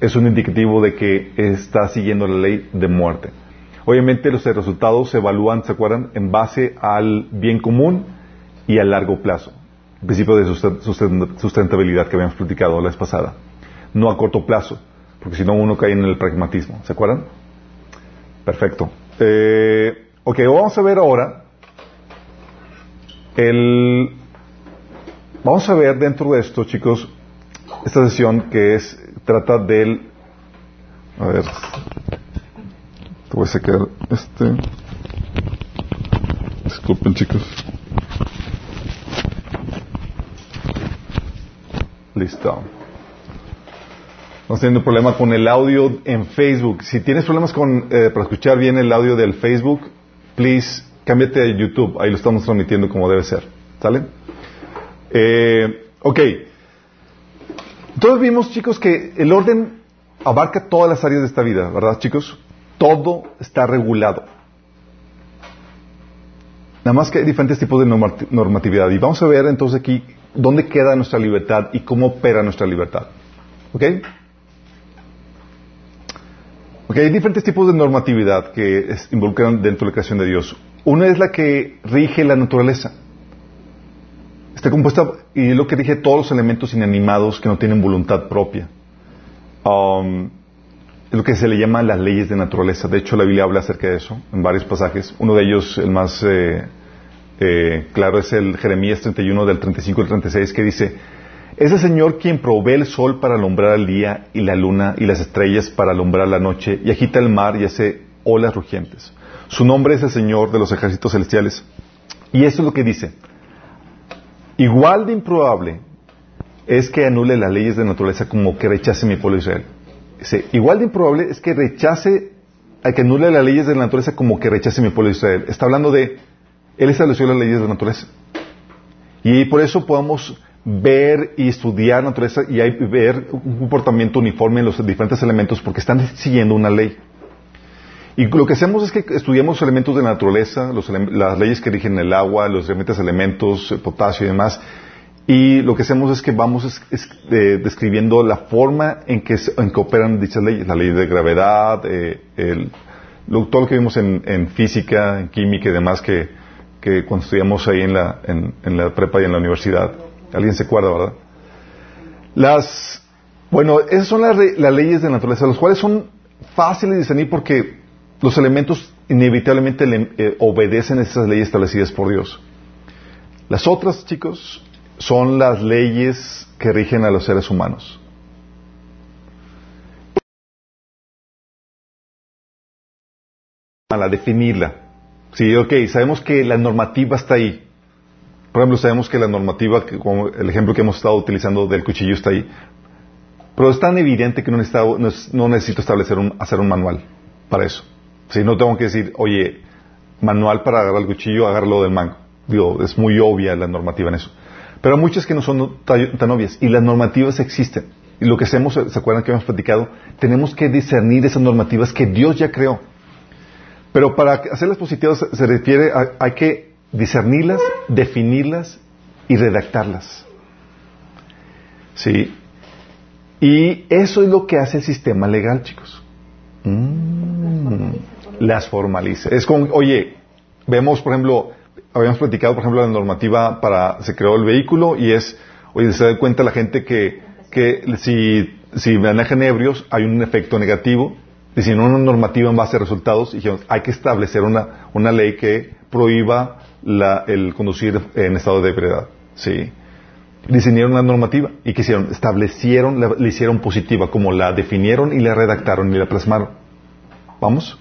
es un indicativo de que está siguiendo la ley de muerte. Obviamente los resultados se evalúan, ¿se acuerdan?, en base al bien común y a largo plazo. El principio de sustentabilidad que habíamos platicado la vez pasada. No a corto plazo, porque si no uno cae en el pragmatismo. ¿Se acuerdan? Perfecto. Eh, ok, vamos a ver ahora el... Vamos a ver dentro de esto, chicos, esta sesión que es trata del a ver te voy a sacar este disculpen chicos listo Estamos teniendo un problema con el audio en Facebook. Si tienes problemas con, eh, para escuchar bien el audio del Facebook, please, cámbiate a YouTube. Ahí lo estamos transmitiendo como debe ser. ¿Sale? Eh, ok. Entonces vimos, chicos, que el orden abarca todas las áreas de esta vida, ¿verdad, chicos? Todo está regulado. Nada más que hay diferentes tipos de normatividad. Y vamos a ver entonces aquí dónde queda nuestra libertad y cómo opera nuestra libertad. ¿Ok? Ok, hay diferentes tipos de normatividad que involucran dentro de la creación de Dios. Una es la que rige la naturaleza. Está compuesta, y es lo que dije, todos los elementos inanimados que no tienen voluntad propia. Um, es lo que se le llama las leyes de naturaleza. De hecho, la Biblia habla acerca de eso en varios pasajes. Uno de ellos, el más eh, eh, claro, es el Jeremías 31 del 35 al 36, que dice, es el Señor quien provee el sol para alumbrar el día y la luna y las estrellas para alumbrar la noche y agita el mar y hace olas rugientes. Su nombre es el Señor de los ejércitos celestiales. Y eso es lo que dice. Igual de improbable es que anule las leyes de naturaleza como que rechace mi pueblo Israel. igual de improbable es que rechace, a que anule las leyes de la naturaleza como que rechace mi pueblo Israel. Está hablando de, Él estableció las leyes de la naturaleza. Y por eso podemos ver y estudiar naturaleza y ver un comportamiento uniforme en los diferentes elementos porque están siguiendo una ley. Y lo que hacemos es que estudiamos los elementos de la naturaleza, las leyes que rigen el agua, los diferentes elementos, el potasio y demás. Y lo que hacemos es que vamos eh, describiendo la forma en que, en que, operan dichas leyes, la ley de gravedad, eh, todo lo que vimos en, física, en química y demás que, que cuando estudiamos ahí en la, en, la prepa y en la universidad. Alguien se acuerda, ¿verdad? Las, bueno, esas son las, leyes de naturaleza, las cuales son fáciles de discernir porque los elementos inevitablemente eh, obedecen esas leyes establecidas por Dios. Las otras, chicos, son las leyes que rigen a los seres humanos. A la definirla. Sí, ok, sabemos que la normativa está ahí. Por ejemplo, sabemos que la normativa, como el ejemplo que hemos estado utilizando del cuchillo está ahí. Pero es tan evidente que no necesito, establecer un, hacer un manual para eso. Si no tengo que decir, oye, manual para agarrar el cuchillo, agarrarlo del mango. Digo, es muy obvia la normativa en eso. Pero hay muchas que no son tan obvias. Y las normativas existen. Y lo que hacemos, ¿se acuerdan que hemos platicado? Tenemos que discernir esas normativas que Dios ya creó. Pero para hacerlas positivas se refiere a, hay que discernirlas, definirlas y redactarlas. ¿Sí? Y eso es lo que hace el sistema legal, chicos. Mm las formalice. Es como, oye, vemos, por ejemplo, habíamos platicado, por ejemplo, la normativa para, se creó el vehículo y es, oye, se da cuenta la gente que, que si, si manejan ebrios hay un efecto negativo, y si no una normativa en base a resultados, dijeron, hay que establecer una, una ley que prohíba la, el conducir en estado de ebriedad. Sí. Diseñaron una normativa y que hicieron, establecieron, la, la hicieron positiva, como la definieron y la redactaron y la plasmaron. ¿Vamos?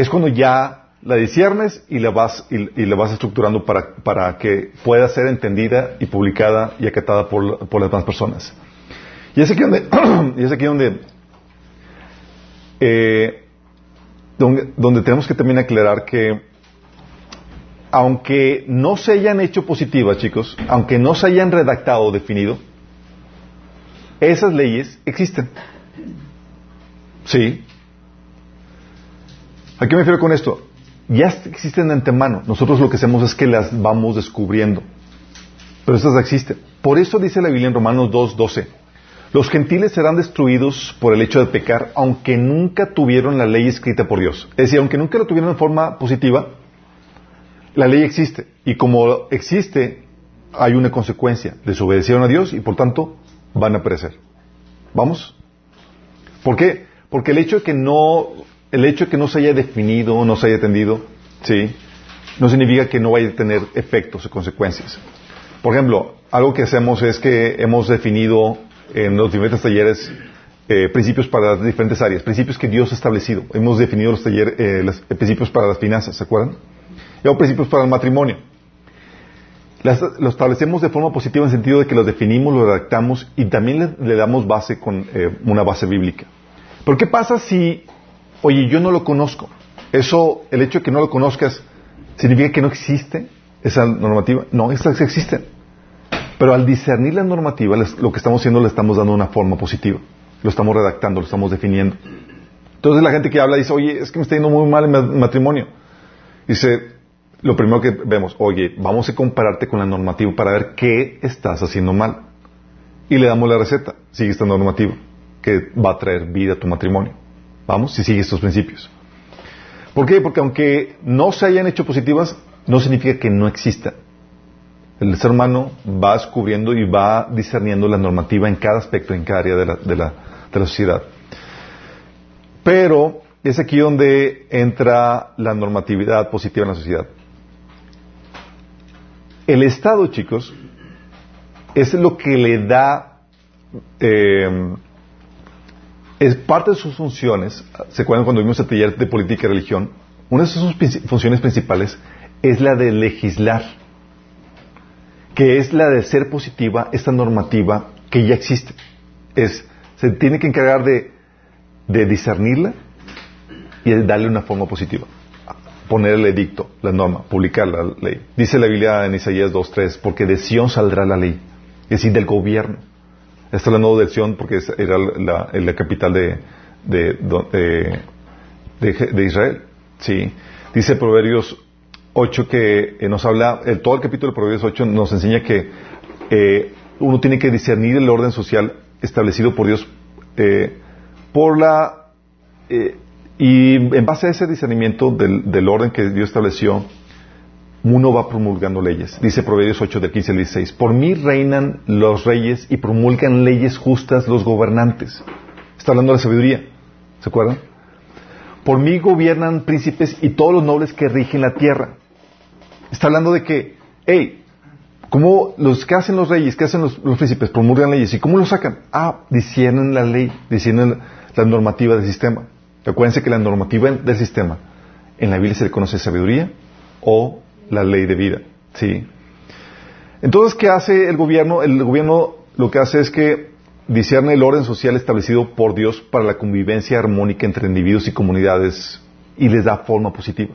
Es cuando ya la disiernes y la vas, y, la vas estructurando para, para, que pueda ser entendida y publicada y acatada por, por las demás personas. Y es aquí donde, y es aquí donde, eh, donde, donde tenemos que también aclarar que aunque no se hayan hecho positivas, chicos, aunque no se hayan redactado o definido, esas leyes existen. Sí, ¿A qué me refiero con esto? Ya existen de antemano. Nosotros lo que hacemos es que las vamos descubriendo. Pero estas existen. Por eso dice la Biblia en Romanos 2, 12. Los gentiles serán destruidos por el hecho de pecar, aunque nunca tuvieron la ley escrita por Dios. Es decir, aunque nunca la tuvieron en forma positiva, la ley existe. Y como existe, hay una consecuencia. Desobedecieron a Dios y por tanto van a perecer. ¿Vamos? ¿Por qué? Porque el hecho de que no, el hecho de que no se haya definido, no se haya atendido, sí, no significa que no vaya a tener efectos o consecuencias. Por ejemplo, algo que hacemos es que hemos definido en los diferentes talleres eh, principios para las diferentes áreas, principios que Dios ha establecido. Hemos definido los, talleres, eh, los principios para las finanzas, ¿se acuerdan? Y hay principios para el matrimonio. Las, lo establecemos de forma positiva en el sentido de que los definimos, los redactamos y también le, damos base con eh, una base bíblica. Pero ¿qué pasa si, oye, yo no lo conozco? Eso, el hecho de que no lo conozcas, ¿significa que no existe esa normativa? No, esas existen. Pero al discernir la normativa, lo que estamos haciendo le estamos dando una forma positiva. Lo estamos redactando, lo estamos definiendo. Entonces la gente que habla dice, oye, es que me está yendo muy mal en matrimonio. Dice, lo primero que vemos, oye, vamos a compararte con la normativa para ver qué estás haciendo mal. Y le damos la receta, sigue esta normativa, que va a traer vida a tu matrimonio. Vamos, si sigue estos principios. ¿Por qué? Porque aunque no se hayan hecho positivas, no significa que no exista. El ser humano va descubriendo y va discerniendo la normativa en cada aspecto, en cada área de la, de la, sociedad. Pero es aquí donde entra la normatividad positiva en la sociedad. El Estado, chicos, es lo que le da, eh, es parte de sus funciones, ¿se acuerdan cuando vimos el taller de política y religión? Una de sus funciones principales es la de legislar que es la de ser positiva esta normativa que ya existe. Es, se tiene que encargar de, de discernirla y de darle una forma positiva. Poner el edicto, la norma, publicar la ley. Dice la Biblia en Isaías 2.3, porque de Sion saldrá la ley, es decir, del gobierno. Está hablando de Sion porque era la, la capital de, de, de, Israel. Sí. Dice Proverbios 8 que eh, nos habla, el, todo el capítulo de Proverbios 8 nos enseña que eh, uno tiene que discernir el orden social establecido por Dios eh, por la y en base a ese discernimiento del, del, orden que Dios estableció uno va promulgando leyes dice Proverbios 8 del 15 al 16 por mí reinan los reyes y promulgan leyes justas los gobernantes está hablando de la sabiduría ¿se acuerdan? por mí gobiernan príncipes y todos los nobles que rigen la tierra Está hablando de que, hey, ¿cómo los que hacen los reyes, qué hacen los, príncipes? Promulgan leyes. ¿Y cómo lo sacan? Ah, disciernen la ley, disciernen la normativa del sistema. Acuérdense que la normativa del sistema en la Biblia se le conoce sabiduría o la ley de vida. ¿sí? Entonces, ¿qué hace el gobierno? El gobierno lo que hace es que discierne el orden social establecido por Dios para la convivencia armónica entre individuos y comunidades y les da forma positiva.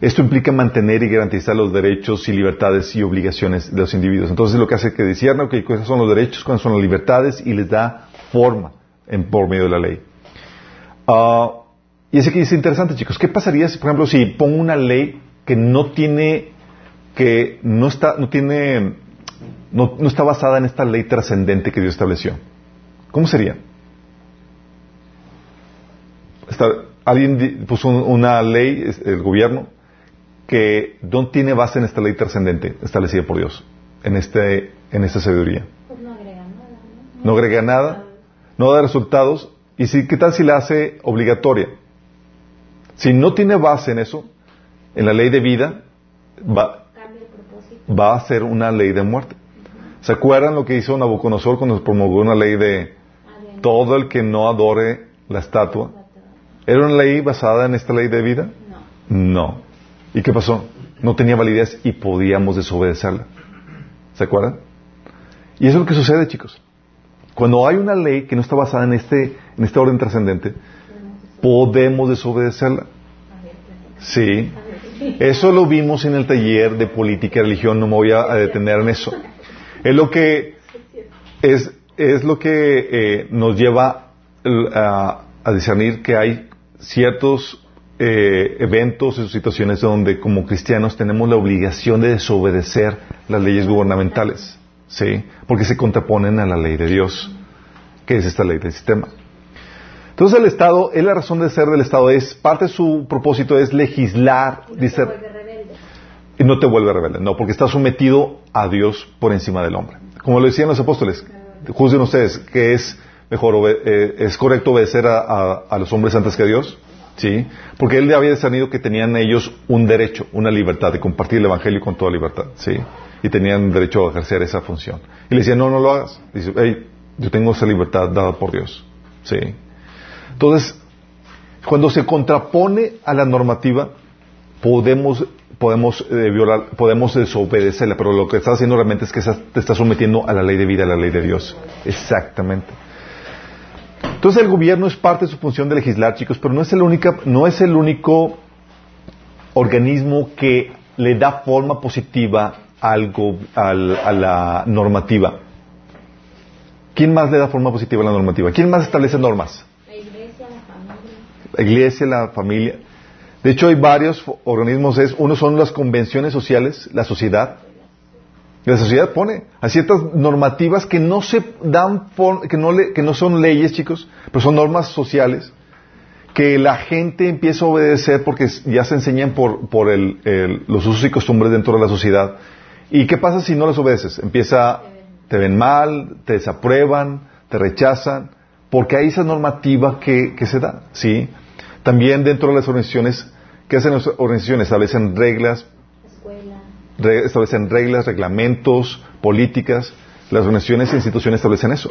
Esto implica mantener y garantizar los derechos y libertades y obligaciones de los individuos. Entonces lo que hace es que discierna que cuáles son los derechos, cuáles son las libertades y les da forma por medio de la ley. Uh, y es aquí es interesante, chicos. ¿Qué pasaría si, por ejemplo, si pongo una ley que no tiene, que no está, no tiene, no, no está basada en esta ley trascendente que Dios estableció? ¿Cómo sería? Está, alguien puso una ley, el gobierno, que no tiene base en esta ley trascendente establecida por Dios, en, este, en esta sabiduría. Pues no agrega nada. No, agrega nada, no da resultados. ¿Y si, qué tal si la hace obligatoria? Si no tiene base en eso, en la ley de vida, va, va a ser una ley de muerte. ¿Se acuerdan lo que hizo Nabucodonosor cuando promulgó una ley de todo el que no adore la estatua? ¿Era una ley basada en esta ley de vida? No. No. ¿Y qué pasó? No tenía validez y podíamos desobedecerla. ¿Se acuerdan? Y eso es lo que sucede, chicos. Cuando hay una ley que no está basada en este, en este orden trascendente, podemos desobedecerla. Sí. Eso lo vimos en el taller de política y religión, no me voy a, detener en eso. Es lo que, es, es lo que eh, nos lleva a, discernir que hay ciertos eh, eventos y situaciones donde como cristianos tenemos la obligación de desobedecer las leyes gubernamentales, ¿sí? Porque se contraponen a la ley de Dios. que es esta ley del sistema. Entonces el Estado, es la razón de ser del Estado, es parte de su propósito es legislar, Y no dice, se vuelve rebelde. y no te vuelve rebelde, no, porque está sometido a Dios por encima del hombre. Como lo decían los apóstoles, juzguen ustedes que es mejor, eh, es correcto obedecer a, a- a los hombres antes que a Dios, ¿sí? Porque él había discernido que tenían ellos un derecho, una libertad de compartir el Evangelio con toda libertad, ¿sí? Y tenían derecho a ejercer esa función. Y le decían, no, no lo hagas. Dice, hey, yo tengo esa libertad dada por Dios, ¿sí? Entonces, cuando se contrapone a la normativa, podemos podemos eh, violar, podemos desobedecerla, pero lo que estás haciendo realmente es que te estás sometiendo a la ley de vida, a la ley de Dios. Exactamente. Entonces el gobierno es parte de su función de legislar, chicos, pero no es el única, no es el único organismo que le da forma positiva al go- al- a la normativa. ¿Quién más le da forma positiva a la normativa? ¿Quién más establece normas? La iglesia, la familia. la iglesia, la familia. De hecho, hay varios organismos. Es, uno son las convenciones sociales, la sociedad. La sociedad pone a ciertas normativas que no se dan, que no, le- que no son leyes, chicos, pero son normas sociales que la gente empieza a obedecer porque ya se enseñan por, por el- el- los usos y costumbres dentro de la sociedad. ¿Y qué pasa si no las obedeces? Empieza, te ven mal, te desaprueban, te rechazan, porque hay esa normativa que, que se da, ¿sí? También dentro de las organizaciones, ¿qué hacen las organizaciones? Establecen reglas, re- establecen reglas, reglamentos, políticas. Las organizaciones e instituciones establecen eso.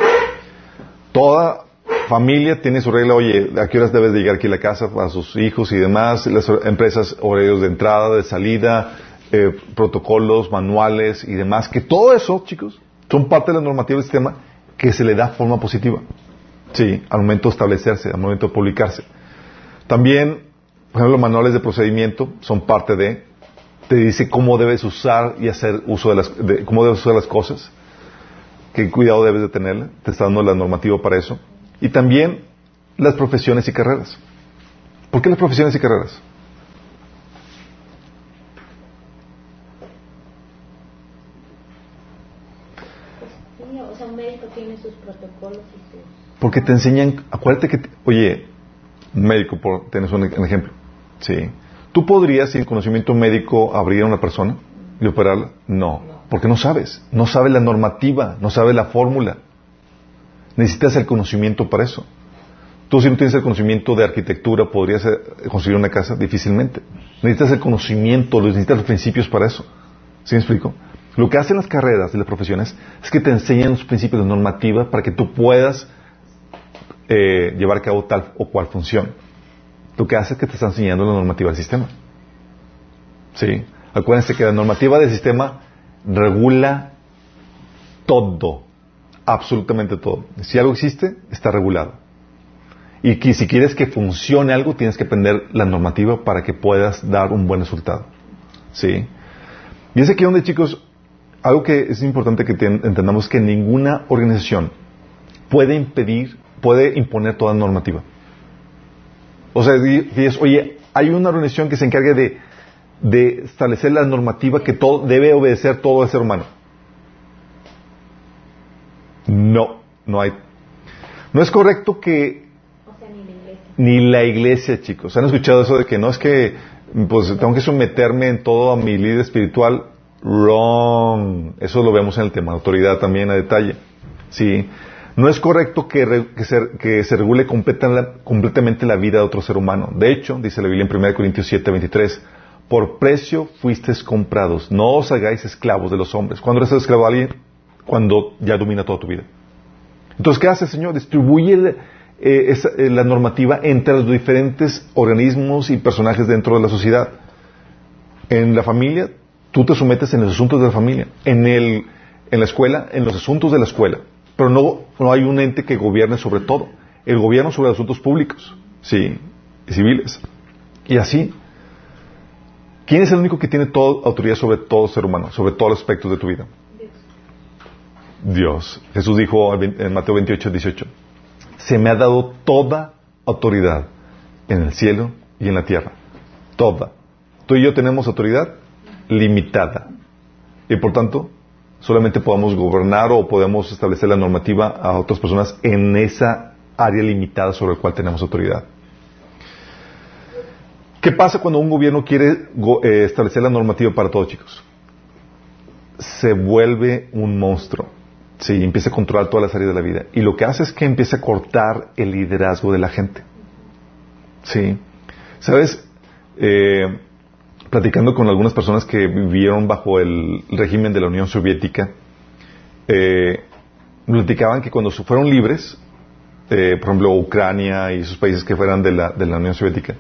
Toda familia tiene su regla, oye, ¿a qué horas debes de llegar aquí a la casa para sus hijos y demás? Las empresas, horarios de entrada, de salida, eh, protocolos, manuales y demás. Que todo eso, chicos, son parte de la normativa del sistema que se le da forma positiva. Sí, al momento de establecerse, al momento de publicarse. También, por ejemplo, los manuales de procedimiento son parte de, te dice cómo debes usar y hacer uso de las, de- cómo debes usar las cosas, qué cuidado debes de tenerle, te está dando la normativa para eso. Y también las profesiones y carreras. ¿Por qué las profesiones y carreras? Porque te enseñan, acuérdate que, oye, médico, por, tienes un, un ejemplo, ¿sí? ¿Tú podrías, sin conocimiento médico, abrir a una persona y operarla? No, porque no sabes, no sabes la normativa, no sabes la fórmula. Necesitas el conocimiento para eso. Tú si no tienes el conocimiento de arquitectura, ¿podrías eh, construir una casa? Difícilmente. Necesitas el conocimiento, necesitas los principios para eso. ¿Sí me explico? Lo que hacen las carreras y las profesiones es que te enseñan los principios de normativa para que tú puedas eh, llevar a cabo tal o cual función. Lo que hace es que te está enseñando la normativa del sistema. ¿Sí? Acuérdense que la normativa del sistema regula todo, absolutamente todo. Si algo existe, está regulado. Y que si quieres que funcione algo, tienes que aprender la normativa para que puedas dar un buen resultado. ¿Sí? Y es aquí donde, chicos, algo que es importante que ten- entendamos es que ninguna organización puede impedir, puede imponer toda normativa. O sea, di- dices, oye, hay una organización que se encargue de, de establecer la normativa que todo, debe obedecer todo el ser humano. No, no hay. No es correcto que O sea, ni la iglesia. ni la iglesia, chicos. ¿Han escuchado eso de que no es que pues tengo que someterme en todo a mi líder espiritual? Wrong. Eso lo vemos en el tema de autoridad también a detalle. Sí. No es correcto que, re- que se, que se regule completamente la vida de otro ser humano. De hecho, dice la Biblia en 1 Corintios 7, 23, por precio fuisteis comprados. No os hagáis esclavos de los hombres. ¿Cuándo eres esclavo de alguien? Cuando ya domina toda tu vida. Entonces, ¿qué hace el Señor? Distribuye eh, eh, la normativa entre los diferentes organismos y personajes dentro de la sociedad. En la familia, tú te sometes en los asuntos de la familia. En, el, en la escuela, en los asuntos de la escuela. Pero no, no hay un ente que gobierne sobre todo. El gobierno sobre asuntos públicos, sí, y civiles. Y así. ¿Quién es el único que tiene toda autoridad sobre todo ser humano, sobre todos los aspectos de tu vida? Dios. Dios. Jesús dijo en Mateo 28, 18, se me ha dado toda autoridad en el cielo y en la tierra. Toda. Tú y yo tenemos autoridad limitada. Y por tanto, solamente podamos gobernar o podemos establecer la normativa a otras personas en esa área limitada sobre la cual tenemos autoridad. ¿Qué pasa cuando un gobierno quiere eh, establecer la normativa para todos, chicos? Se vuelve un monstruo. Sí, empieza a controlar todas las áreas de la vida. Y lo que hace es que empieza a cortar el liderazgo de la gente. Sí. ¿Sabes? Eh, platicando con algunas personas que vivieron bajo el régimen de la Unión Soviética, eh, platicaban que cuando fueron libres, eh, por ejemplo, Ucrania y esos países que fueran de la, de la Unión Soviética,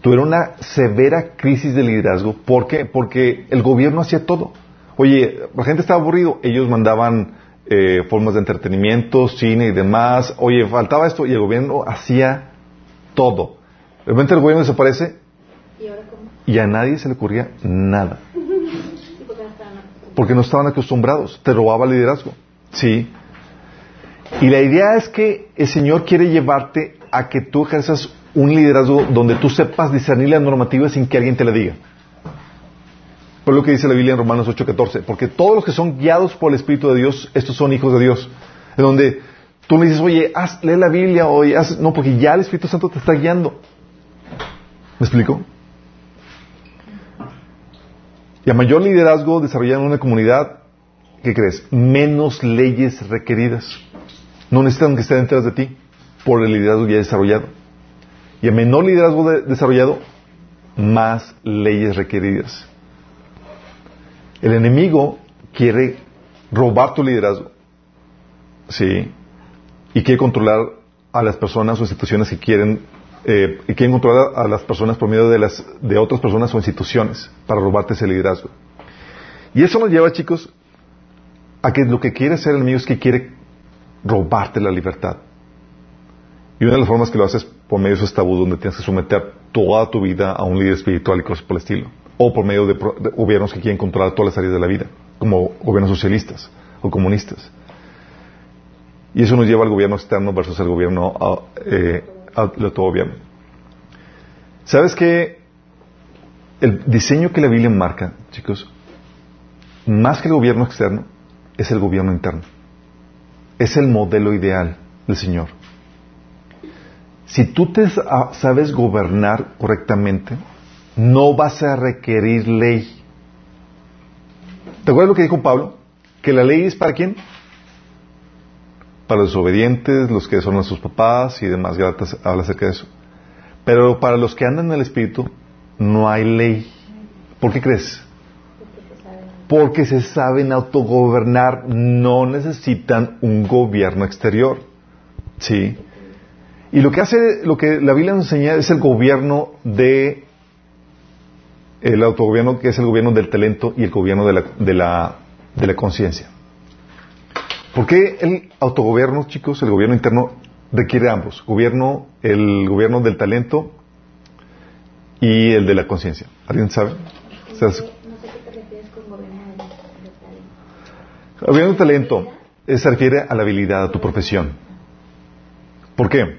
tuvieron una severa crisis de liderazgo. ¿Por qué? Porque el gobierno hacía todo. Oye, la gente estaba aburrido, ellos mandaban eh, formas de entretenimiento, cine y demás. Oye, faltaba esto y el gobierno hacía todo. De repente el gobierno desaparece ¿Y ahora? Y a nadie se le ocurría nada. Porque no estaban acostumbrados. Te robaba el liderazgo. Sí. Y la idea es que el Señor quiere llevarte a que tú ejerzas un liderazgo donde tú sepas discernir la normativa sin que alguien te la diga. Por lo que dice la Biblia en Romanos 8:14. Porque todos los que son guiados por el Espíritu de Dios, estos son hijos de Dios. En donde tú le dices, oye, haz, lee la Biblia, oye, haz... No, porque ya el Espíritu Santo te está guiando. ¿Me explico? Y a mayor liderazgo desarrollado en una comunidad, ¿qué crees? Menos leyes requeridas. No necesitan que estén detrás de ti por el liderazgo ya desarrollado. Y a menor liderazgo de- desarrollado, más leyes requeridas. El enemigo quiere robar tu liderazgo. ¿Sí? Y quiere controlar a las personas o instituciones que quieren, eh, y quieren controlar a las personas por medio de, las, de otras personas o instituciones para robarte ese liderazgo. Y eso nos lleva, chicos, a que lo que quiere hacer el enemigo es que quiere robarte la libertad. Y una de las formas que lo haces es por medio de esos tabú donde tienes que someter toda tu vida a un líder espiritual y cosas por el estilo. O por medio de, gobiernos que quieren controlar todas las áreas de la vida, como gobiernos socialistas o comunistas. Y eso nos lleva al gobierno externo versus el gobierno ah, eh, al autogobierno. ¿Sabes que el diseño que la Biblia marca, chicos, más que el gobierno externo, es el gobierno interno? Es el modelo ideal del Señor. Si tú te sa- sabes gobernar correctamente, no vas a requerir ley. ¿Te acuerdas lo que dijo Pablo? Que la ley es para quién? Para los obedientes, los que son a sus papás y demás. Gálatas habla acerca de eso. Pero para los que andan en el Espíritu, no hay ley. ¿Por qué crees? porque se saben autogobernar, no necesitan un gobierno exterior. ¿Sí? Y lo que hace, lo que la Biblia nos enseña es el gobierno de, el autogobierno que es el gobierno del talento y el gobierno de la, de la conciencia. ¿Por qué el autogobierno, chicos, el gobierno interno requiere ambos? Gobierno, el gobierno del talento y el de la conciencia. ¿Alguien sabe? O sea, No sé, no sé qué te refieres con gobierno de, de talento. Gobierno del talento eh, se refiere a la habilidad, a tu profesión. ¿Por qué?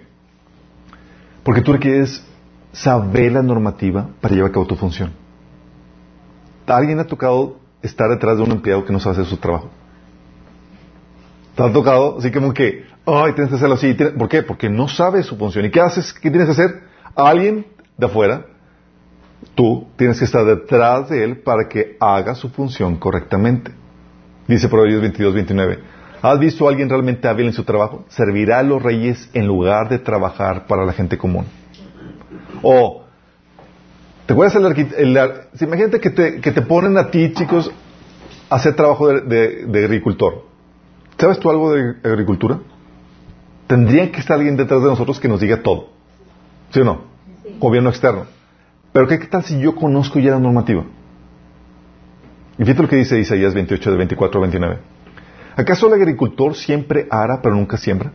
Porque tú requieres saber la normativa para llevar a cabo tu función. ¿A ¿Alguien ha tocado estar detrás de un empleado que no sabe hacer su trabajo? ¿Te ha tocado? Así como que, ay, tienes que hacerlo así. ¿Por qué? Porque no sabe su función. ¿Y qué haces? ¿Qué tienes que hacer? Alguien de afuera, tú, tienes que estar detrás de él para que haga su función correctamente. Dice Proverbios 22, 29. ¿Has visto a alguien realmente hábil en su trabajo? Servirá a los reyes en lugar de trabajar para la gente común. O, ¿te acuerdas el, el ar- sí, Imagínate que te, que te ponen a ti, chicos, a hacer trabajo de agricultor. ¿Sabes tú algo de agricultura? Tendría que estar alguien detrás de nosotros que nos diga todo. ¿Sí o no? Sí. Gobierno externo. Pero ¿qué, qué tal si yo conozco ya la normativa? Y fíjate lo que dice Isaías 28, de 24 a 29. ¿Acaso el agricultor siempre ara pero nunca siembra?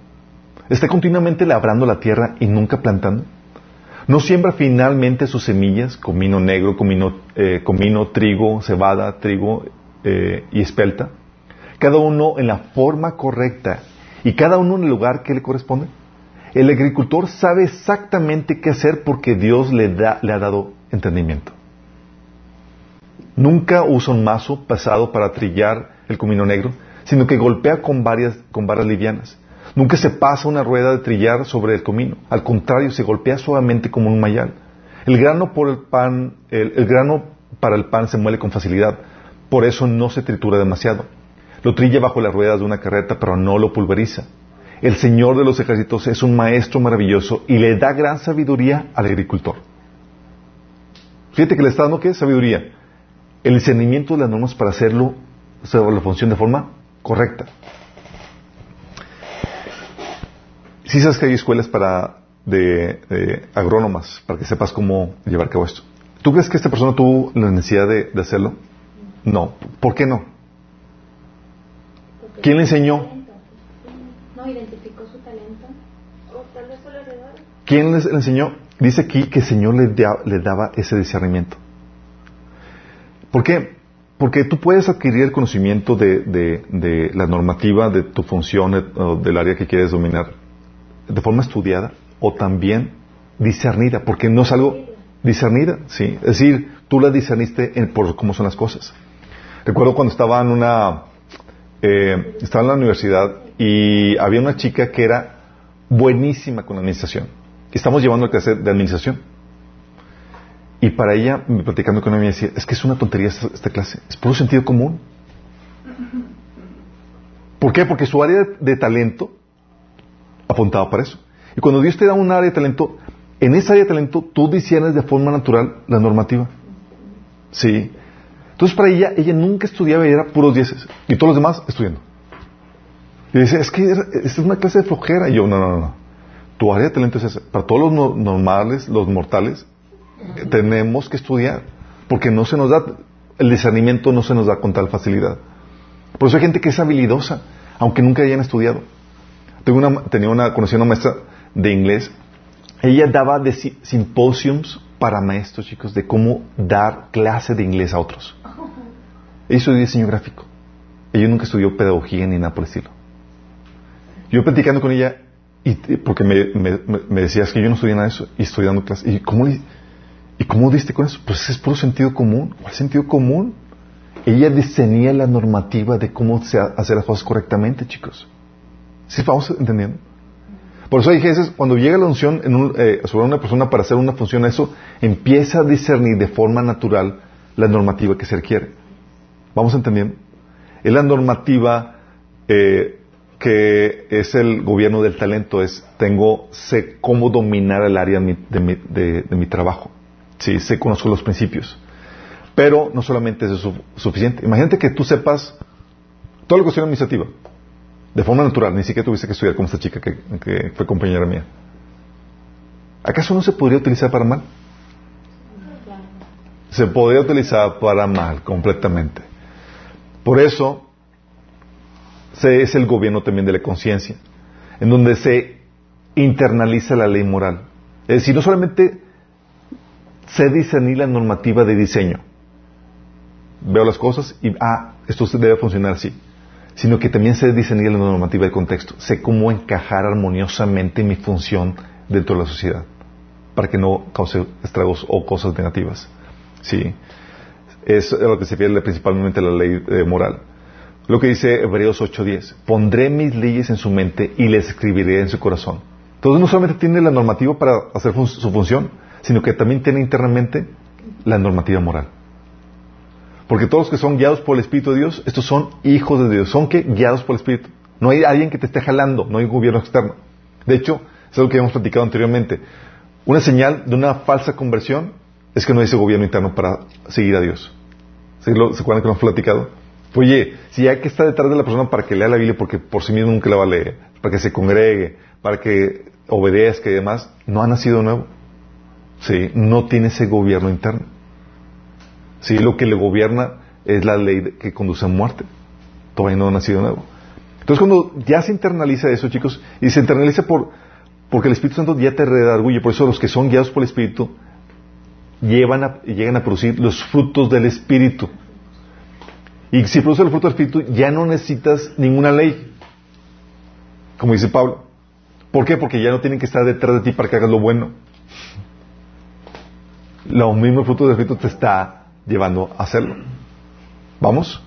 ¿Está continuamente labrando la tierra y nunca plantando? ¿No siembra finalmente sus semillas, comino negro, comino, eh, comino trigo, cebada, trigo eh, y espelta? Cada uno en la forma correcta y cada uno en el lugar que le corresponde. El agricultor sabe exactamente qué hacer porque Dios le, da, le ha dado entendimiento. Nunca usa un mazo pesado para trillar el comino negro, sino que golpea con varias, con varas livianas. Nunca se pasa una rueda de trillar sobre el comino. Al contrario, se golpea suavemente como un mayal. El grano, por el, pan, el, el grano para el pan se muele con facilidad. Por eso no se tritura demasiado. Lo trilla bajo las ruedas de una carreta, pero no lo pulveriza. El Señor de los ejércitos es un maestro maravilloso y le da gran sabiduría al agricultor. Fíjate que le está dando qué? Sabiduría. El discernimiento de las normas para hacerlo, hacer la función de forma correcta. Sí sabes que hay escuelas para de, agrónomas, para que sepas cómo llevar a cabo esto. ¿Tú crees que esta persona tuvo la necesidad de hacerlo? No. ¿Por qué no? ¿Quién le enseñó? No identificó su talento. ¿Quién les enseñó? Dice aquí que el Señor le, da- le daba ese discernimiento. ¿Por qué? Porque tú puedes adquirir el conocimiento de, de- de la normativa de tu función eh, o del área que quieres dominar de forma estudiada o también discernida, porque no es algo discernida, sí. Es decir, tú la discerniste en- por cómo son las cosas. Recuerdo cuando estaba en una, eh, estaba en la universidad y había una chica que era buenísima con la administración. Estamos llevando a clase de administración. Y para ella, platicando con ella, me decía, es que es una tontería esta, esta clase, es puro sentido común. ¿Por qué? Porque su área de, de talento apuntaba para eso. Y cuando Dios te da un área de talento, en esa área de talento tú disiernes de forma natural la normativa. Sí. Entonces para ella, ella nunca estudiaba y era puros dieces. Y todos los demás estudiando. Y dice, es que es una clase de flojera. Y yo, no, no, no. Tu área de talento es esa. Para todos los no- normales, los mortales, eh, tenemos que estudiar. Porque no se nos da, el discernimiento no se nos da con tal facilidad. Por eso hay gente que es habilidosa, aunque nunca hayan estudiado. Tengo una, tenía una, conocí una maestra de inglés. Ella daba de si- simposiums para maestros, chicos, de cómo dar clase de inglés a otros. Ella estudió diseño gráfico. Ella nunca estudió pedagogía ni nada por el estilo. Yo platicando con ella, y, porque me, decías que yo no estudié nada de eso, y estudiando clase. ¿Y cómo, ¿Y cómo diste con eso? Pues es puro sentido común. ¿Cuál sentido común? Ella diseñaba la normativa de cómo hacer las cosas correctamente, chicos. ¿Sí vamos entendiendo? Por eso hay veces, cuando llega la unción en un- eh, sobre una persona para hacer una función, eso empieza a discernir de forma natural la normativa que se requiere. ¿Vamos entendiendo? Es la normativa eh, que es el gobierno del talento, es tengo, sé cómo dominar el área de mi, trabajo. Sí, sé, conozco los principios. Pero no solamente es su- suficiente. Imagínate que tú sepas toda la cuestión administrativa, de forma natural, ni siquiera tuviste que estudiar como esta chica que, fue compañera mía. ¿Acaso no se podría utilizar para mal? Se podría utilizar para mal completamente. Por eso se- es el gobierno también de la conciencia, en donde se internaliza la ley moral. Es decir, no solamente sé discernir la normativa de diseño, veo las cosas y, ah, esto se debe funcionar así, sino que también sé discernir la normativa de contexto, sé cómo encajar armoniosamente mi función dentro de la sociedad, para que no cause estragos o cosas negativas. Sí. Es a lo que se refiere principalmente la ley eh, moral. Lo que dice Hebreos 8:10. Pondré mis leyes en su mente y les escribiré en su corazón. Entonces no solamente tiene la normativa para hacer su función, sino que también tiene internamente la normativa moral. Porque todos los que son guiados por el Espíritu de Dios, estos son hijos de Dios. Son que guiados por el Espíritu. No hay alguien que te esté jalando, no hay gobierno externo. De hecho, es algo que hemos platicado anteriormente. Una señal de una falsa conversión es que no hay ese gobierno interno para seguir a Dios. ¿Se, lo- ¿se acuerdan que lo hemos platicado? Oye, si hay que estar detrás de la persona para que lea la Biblia porque por sí mismo nunca la va a leer, para que se congregue, para que obedezca y demás, no ha nacido nuevo. Sí, no tiene ese gobierno interno. Sí, lo que le gobierna es la ley que conduce a muerte. Todavía no ha nacido nuevo. Entonces cuando ya se internaliza eso, chicos, y se internaliza por, porque el Espíritu Santo ya te redarguye, por eso los que son guiados por el Espíritu llevan a- llegan a producir los frutos del Espíritu. Y si produce el fruto del Espíritu, ya no necesitas ninguna ley. Como dice Pablo. ¿Por qué? Porque ya no tienen que estar detrás de ti para que hagas lo bueno. Lo mismo el fruto del Espíritu te está llevando a hacerlo. ¿Vamos?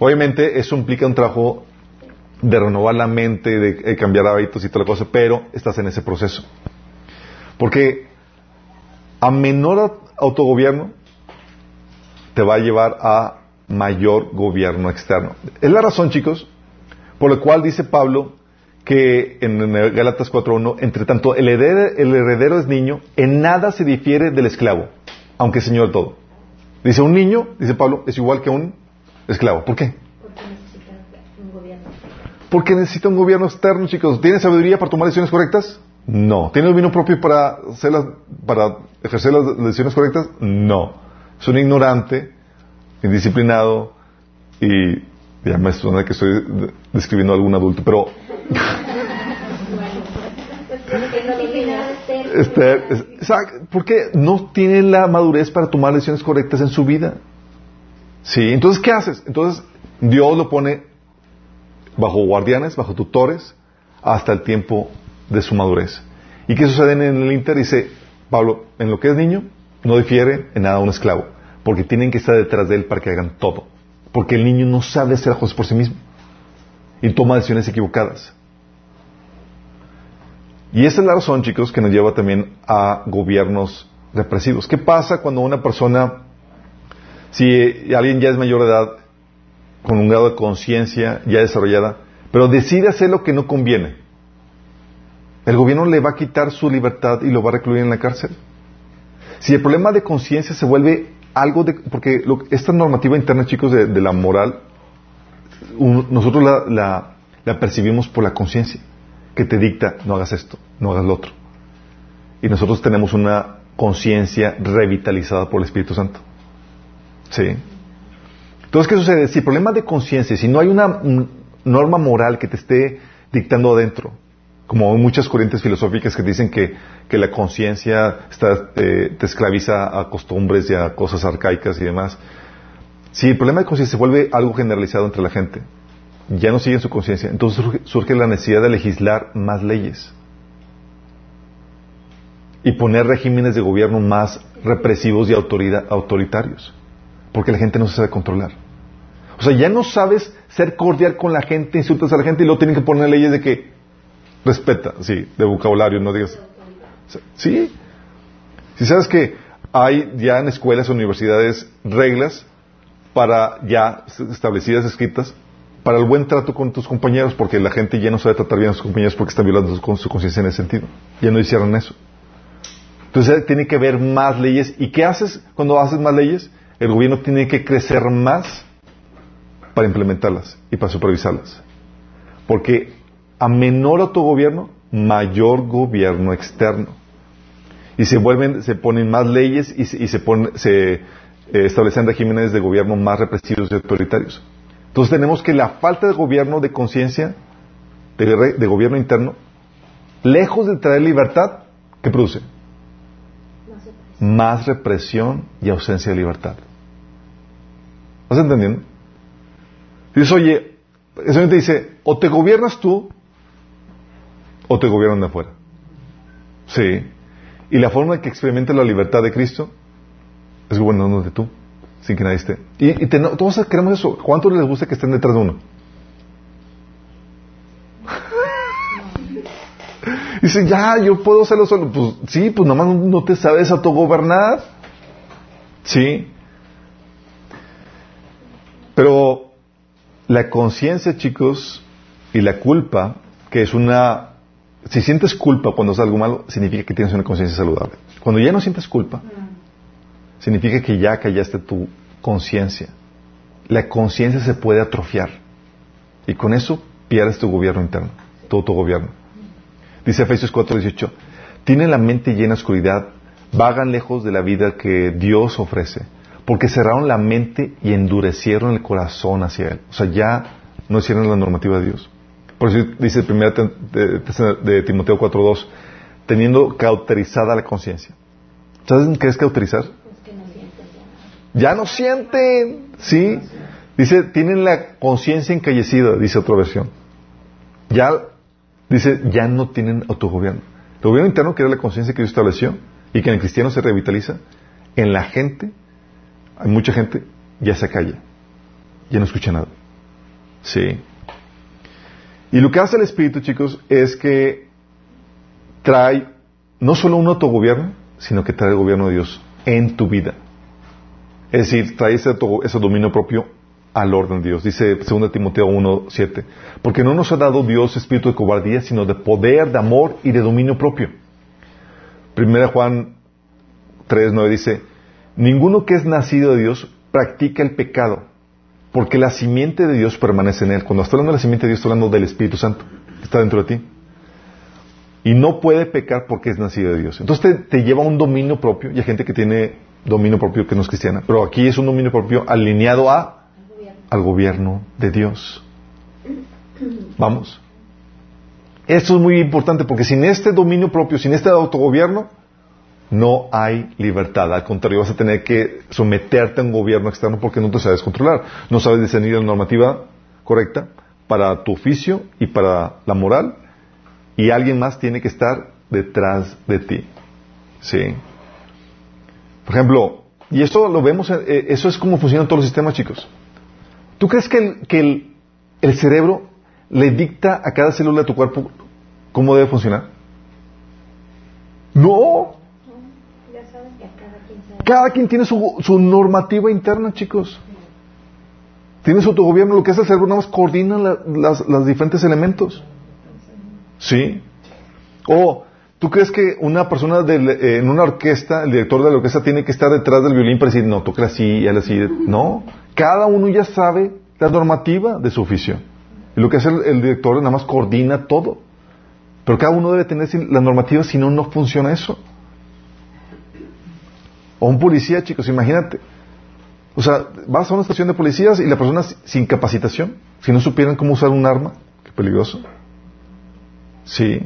Obviamente eso implica un trabajo de renovar la mente, de, cambiar hábitos y toda la cosa, pero estás en ese proceso. Porque a menor autogobierno te va a llevar a mayor gobierno externo. Es la razón, chicos, por la cual dice Pablo que en, Galatas 4.1, entre tanto el heredero, el heredero, es niño, en nada se difiere del esclavo, aunque señor todo. Dice, un niño, dice Pablo, es igual que un esclavo. ¿Por qué? Porque necesita un gobierno. Porque necesita un gobierno externo, chicos. ¿Tiene sabiduría para tomar decisiones correctas? No. ¿Tiene dominio propio para, para ejercer las decisiones correctas? No. Es un ignorante, indisciplinado y ya me suena que estoy describiendo a algún adulto, pero este, porque no tiene la madurez para tomar decisiones correctas en su vida. Sí, entonces ¿qué haces? Entonces Dios lo pone bajo guardianes, bajo tutores, hasta el tiempo de su madurez. ¿Y qué sucede en el Inter? Dice Pablo, en lo que es niño, no difiere en nada a un esclavo, porque tienen que estar detrás de él para que hagan todo. Porque el niño no sabe hacer cosas por sí mismo y toma decisiones equivocadas. Y esa es la razón, chicos, que nos lleva también a gobiernos represivos. ¿Qué pasa cuando una persona, si alguien ya es mayor de edad, con un grado de conciencia ya desarrollada, pero decide hacer lo que no conviene? ¿El gobierno le va a quitar su libertad y lo va a recluir en la cárcel? Si el problema de conciencia se vuelve algo de... Porque esta normativa interna, chicos, de, la moral, nosotros la, la percibimos por la conciencia que te dicta, no hagas esto, no hagas lo otro. Y nosotros tenemos una conciencia revitalizada por el Espíritu Santo. ¿Sí? Entonces, ¿qué sucede? Si el problema de conciencia, si no hay una norma moral que te esté dictando adentro, como hay muchas corrientes filosóficas que dicen que, la conciencia eh, te esclaviza a costumbres y a cosas arcaicas y demás. Si el problema de conciencia se vuelve algo generalizado entre la gente, ya no siguen su conciencia, entonces surge, la necesidad de legislar más leyes y poner regímenes de gobierno más represivos y autoritarios, porque la gente no se sabe controlar. O sea, ya no sabes ser cordial con la gente, insultas a la gente y luego tienen que poner leyes de que respeta, sí, de vocabulario, no digas. Sí. Si sabes que hay ya en escuelas o universidades reglas para ya establecidas, escritas, para el buen trato con tus compañeros, porque la gente ya no sabe tratar bien a sus compañeros porque está violando su, su conciencia en ese sentido. Ya no hicieron eso. Entonces tiene que haber más leyes. ¿Y qué haces cuando haces más leyes? El gobierno tiene que crecer más para implementarlas y para supervisarlas. Porque a menor autogobierno, mayor gobierno externo. Y se vuelven, se ponen más leyes y se, se, eh, establecen regímenes de gobierno más represivos y autoritarios. Entonces tenemos que la falta de gobierno de conciencia, de, gobierno interno, lejos de traer libertad, ¿qué produce? Más represión y ausencia de libertad. ¿Estás entendiendo? Dices, oye, eso te dice, o te gobiernas tú, o te gobiernan de afuera. Sí. Y la forma en que experimentes la libertad de Cristo es gobernándote tú sin que nadie esté. Y, todos queremos eso. ¿Cuánto les gusta que estén detrás de uno? Dice, ya, yo puedo hacerlo solo. Pues sí, pues nomás no te sabes autogobernar. Sí. Pero la conciencia, chicos, y la culpa, que es una... Si sientes culpa cuando haces algo malo, significa que tienes una conciencia saludable. Cuando ya no sientes culpa, significa que ya callaste tu conciencia. La conciencia se puede atrofiar. Y con eso pierdes tu gobierno interno, todo tu gobierno. Dice Efesios 4:18, tienen la mente llena de oscuridad, vagan lejos de la vida que Dios ofrece, porque cerraron la mente y endurecieron el corazón hacia Él. O sea, ya no hicieron la normativa de Dios. Por eso dice el primer de, Timoteo 4:2, teniendo cauterizada la conciencia. ¿Sabes qué es cauterizar? Ya no sienten, ¿sí? Dice, tienen la conciencia encallecida, dice otra versión. Ya, dice, ya no tienen autogobierno. El gobierno interno, que era la conciencia que Dios estableció y que en el cristiano se revitaliza, en la gente, hay mucha gente, ya se calla, ya no escucha nada. Sí. Y lo que hace el Espíritu, chicos, es que trae no solo un autogobierno, sino que trae el gobierno de Dios en tu vida. Es decir, trae ese, dominio propio al orden de Dios. Dice 2 Timoteo 1.7. Porque no nos ha dado Dios espíritu de cobardía, sino de poder, de amor y de dominio propio. Primera Juan 3.9 dice, ninguno que es nacido de Dios practica el pecado, porque la simiente de Dios permanece en él. Cuando estoy hablando de la simiente de Dios, estoy hablando del Espíritu Santo, que está dentro de ti. Y no puede pecar porque es nacido de Dios. Entonces te, te lleva a un dominio propio, y hay gente que tiene dominio propio que no es cristiana, pero aquí es un dominio propio alineado a al gobierno de Dios. Vamos. Esto es muy importante porque sin este dominio propio, sin este autogobierno, no hay libertad. Al contrario, vas a tener que someterte a un gobierno externo porque no te sabes controlar. No sabes discernir la normativa correcta para tu oficio y para la moral. Y alguien más tiene que estar detrás de ti. Sí. Por ejemplo, y esto lo vemos, eh, eso es como funcionan todos los sistemas, chicos. ¿Tú crees que, el, que el, cerebro le dicta a cada célula de tu cuerpo cómo debe funcionar? No. Cada quien tiene su, su normativa interna, chicos. Tiene su autogobierno. Lo que hace el cerebro nada más coordina la- las, diferentes elementos. ¿Sí? O, ¿tú crees que una persona del- eh, en una orquesta, el director de la orquesta, tiene que estar detrás del violín para decir, no, toca así él así? No. Cada uno ya sabe la normativa de su oficio. Y lo que hace el, el director nada más coordina todo. Pero cada uno debe tener la normativa, si no, no funciona eso. O un policía, chicos, imagínate. O sea, vas a una estación de policías y la persona sin capacitación, si no supieran cómo usar un arma, qué peligroso. Sí.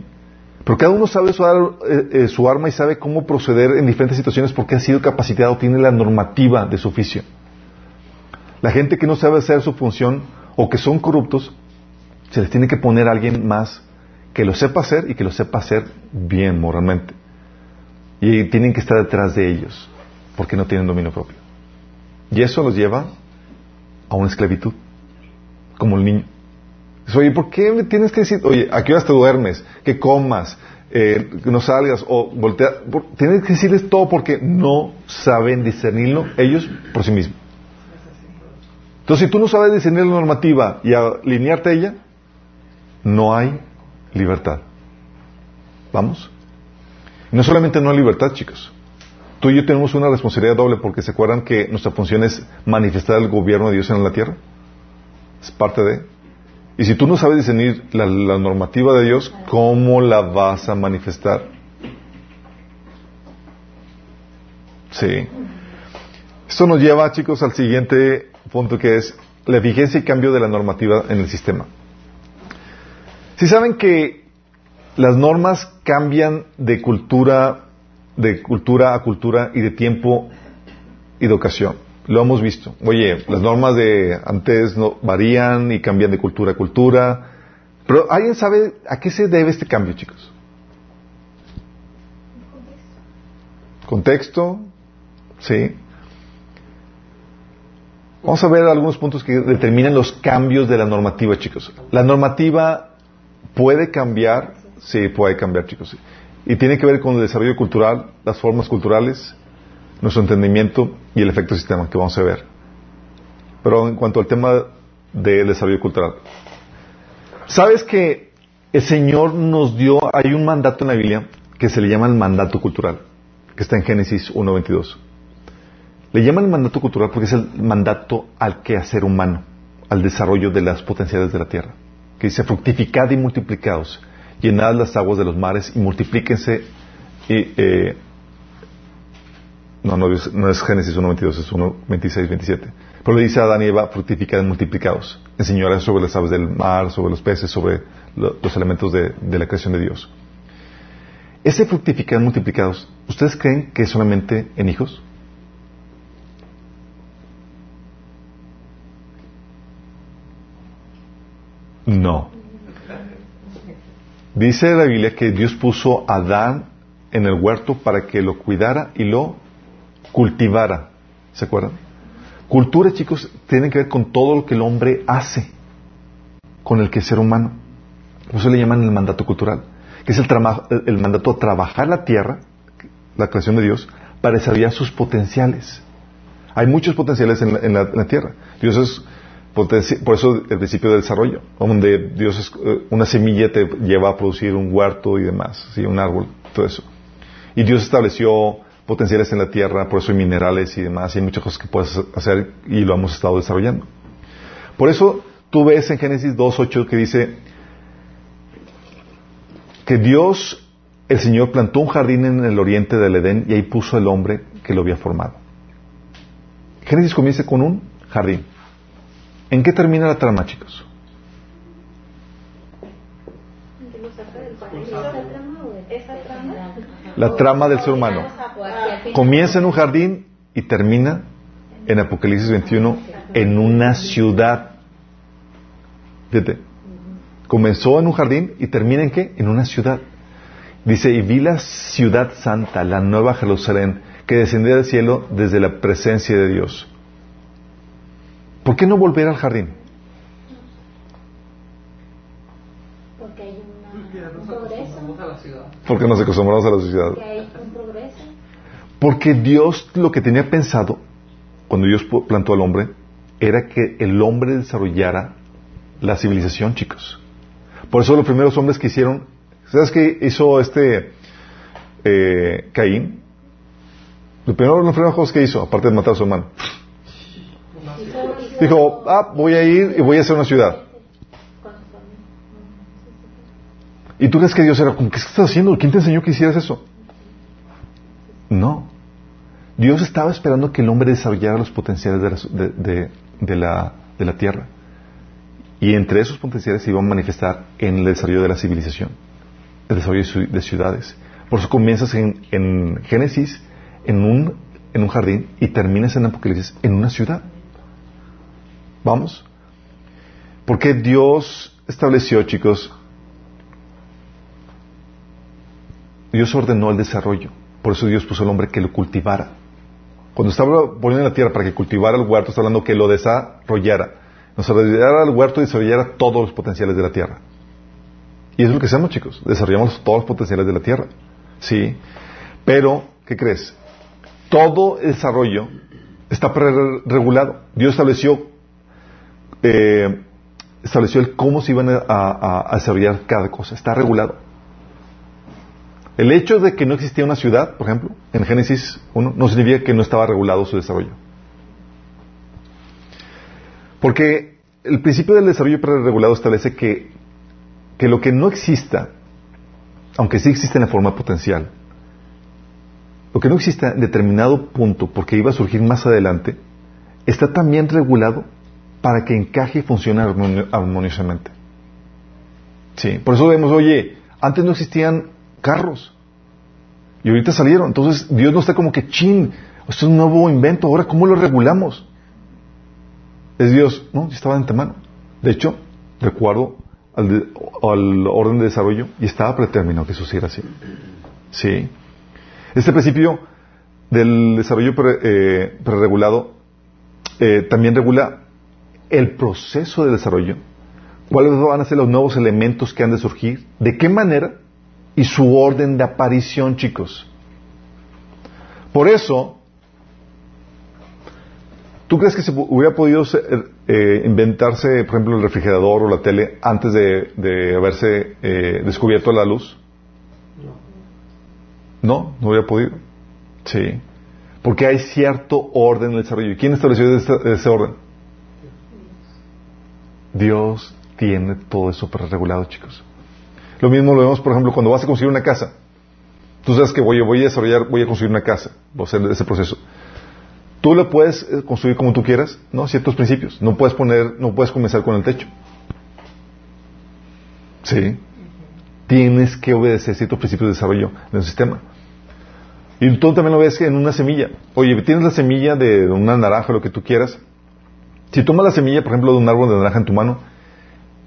Pero cada uno sabe eh, eh, su arma y sabe cómo proceder en diferentes situaciones porque ha sido capacitado, tiene la normativa de su oficio. La gente que no sabe hacer su función o que son corruptos, se les tiene que poner a alguien más que lo sepa hacer y que lo sepa hacer bien moralmente. Y tienen que estar detrás de ellos porque no tienen dominio propio. Y eso los lleva a una esclavitud, como el niño. Oye, ¿por qué tienes que decir, oye, a qué te duermes, que comas, eh, que no salgas o voltear? Por- Tienes que decirles todo porque no saben discernirlo ellos por sí mismos. Entonces, si tú no sabes discernir la normativa y alinearte a ella, no hay libertad. ¿Vamos? No solamente no hay libertad, chicos. Tú y yo tenemos una responsabilidad doble porque se acuerdan que nuestra función es manifestar el gobierno de Dios en la tierra. Es parte de. Y si tú no sabes discernir la, la normativa de Dios, ¿cómo la vas a manifestar? Sí. Esto nos lleva, chicos, al siguiente punto que es la eficacia y cambio de la normativa en el sistema. Si saben que las normas cambian de cultura, de cultura a cultura y de tiempo y de ocasión. Lo hemos visto. Oye, las normas de antes no, varían y cambian de cultura a cultura. Pero ¿alguien sabe a qué se debe este cambio, chicos? Contexto, sí. Vamos a ver algunos puntos que determinan los cambios de la normativa, chicos. La normativa puede cambiar, sí, puede cambiar, chicos. sí. Y tiene que ver con el desarrollo cultural, las formas culturales, nuestro entendimiento y el efecto sistema que vamos a ver. Pero en cuanto al tema del desarrollo cultural, ¿sabes que el Señor nos dio, hay un mandato en la Biblia que se le llama el mandato cultural, que está en Génesis 1.22? Le llaman el mandato cultural porque es el mandato al quehacer humano, al desarrollo de las potencialidades de la tierra. Que dice, fructificad y multiplicaos, llenad las aguas de los mares y multiplíquense. Y, eh, no, no, es- Génesis 1.22, es 1.26, 27. Pero le dice a Adán y Eva, fructificad y multiplicaos. Enseñará sobre las aves del mar, sobre los peces, sobre lo- los elementos de, la creación de Dios. Ese fructificar multiplicados, ¿ustedes creen que es solamente en hijos? No. Dice la Biblia que Dios puso a Adán en el huerto para que lo cuidara y lo cultivara. ¿Se acuerdan? Cultura, chicos, tiene que ver con todo lo que el hombre hace. con el que ser humano. Por eso le llaman el mandato cultural, que es el, el mandato a trabajar la tierra, la creación de Dios, para desarrollar sus potenciales. Hay muchos potenciales en la, tierra. Dios es por eso el principio del desarrollo, donde Dios es, eh, una semilla te lleva a producir un huerto y demás, ¿sí? un árbol, todo eso. Y Dios estableció potenciales en la tierra, por eso hay minerales y demás, y hay muchas cosas que puedes hacer y lo hemos estado desarrollando. Por eso tú ves en Génesis 2.8 que dice que Dios, el Señor, plantó un jardín en el oriente del Edén y ahí puso el hombre que lo había formado. Génesis comienza con un jardín. ¿En qué termina la trama, chicos? La trama del ser humano. Comienza en un jardín y termina en Apocalipsis 21 en una ciudad. Fíjate. Comenzó en un jardín y termina en qué? En una ciudad. Dice, y vi la ciudad santa, la nueva Jerusalén, que descendía del cielo desde la presencia de Dios. ¿Por qué no volver al jardín? Porque hay un progreso. Porque nos acostumbramos a la sociedad. Porque hay un progreso. Porque Dios lo que tenía pensado, cuando Dios plantó al hombre, era que el hombre desarrollara la civilización, chicos. Por eso los primeros hombres que hicieron, ¿sabes qué hizo este eh, Caín? Los primeros, los primeros cosas que hizo, aparte de matar a su hermano, dijo, ah, voy a ir y voy a hacer una ciudad. ¿Y tú crees que Dios era, ¿qué estás haciendo? ¿Quién te enseñó que hicieras eso? No. Dios estaba esperando que el hombre desarrollara los potenciales de la, de, la, tierra. Y entre esos potenciales se iban a manifestar en el desarrollo de la civilización, el desarrollo de ciudades. Por eso comienzas en, en Génesis en un, en un jardín y terminas en Apocalipsis en una ciudad. ¿Vamos? Porque Dios estableció, chicos, Dios ordenó el desarrollo. Por eso Dios puso al hombre que lo cultivara. Cuando estaba poniendo la tierra para que cultivara el huerto, está hablando que lo desarrollara. Nos desarrollara el huerto y desarrollara todos los potenciales de la tierra. Y eso es lo que hacemos, chicos. Desarrollamos todos los potenciales de la tierra. Sí. Pero, ¿qué crees? Todo desarrollo está regulado. Dios estableció eh, estableció el cómo se iban a, desarrollar cada cosa. Está regulado. El hecho de que no existía una ciudad, por ejemplo, en Génesis 1, no significa que no estaba regulado su desarrollo. Porque el principio del desarrollo regulado establece que, que lo que no exista, aunque sí existe en la forma potencial, lo que no exista en determinado punto, porque iba a surgir más adelante, está también regulado para que encaje y funcione armoniosamente. Sí, por eso vemos, oye, antes no existían carros y ahorita salieron, entonces Dios no está como que chin, esto es un nuevo invento, ahora ¿cómo lo regulamos? Es Dios, no, ya estaba de antemano. De hecho, recuerdo al, al orden de desarrollo y estaba predeterminado que sucediera así. Sí. Este principio del desarrollo eh, preregulado eh, también regula el proceso de desarrollo, cuáles van a ser los nuevos elementos que han de surgir, de qué manera y su orden de aparición, chicos. Por eso, ¿tú crees que se hubiera podido eh, inventarse, por ejemplo, el refrigerador o la tele antes de, haberse eh, descubierto la luz? No, no hubiera podido. Sí. Porque hay cierto orden en el desarrollo. ¿Y quién estableció ese orden? Dios tiene todo eso regulado, chicos. Lo mismo lo vemos, por ejemplo, cuando vas a construir una casa. Tú sabes que voy, a desarrollar, voy a construir una casa, voy a hacer ese proceso. Tú lo puedes eh, construir como tú quieras, ¿no? Ciertos principios. No puedes poner, no puedes comenzar con el techo. Sí. Tienes que obedecer ciertos principios de desarrollo del sistema. Y tú también lo ves en una semilla. Oye, tienes la semilla de una naranja, lo que tú quieras. Si tomas la semilla, por ejemplo, de un árbol de naranja en tu mano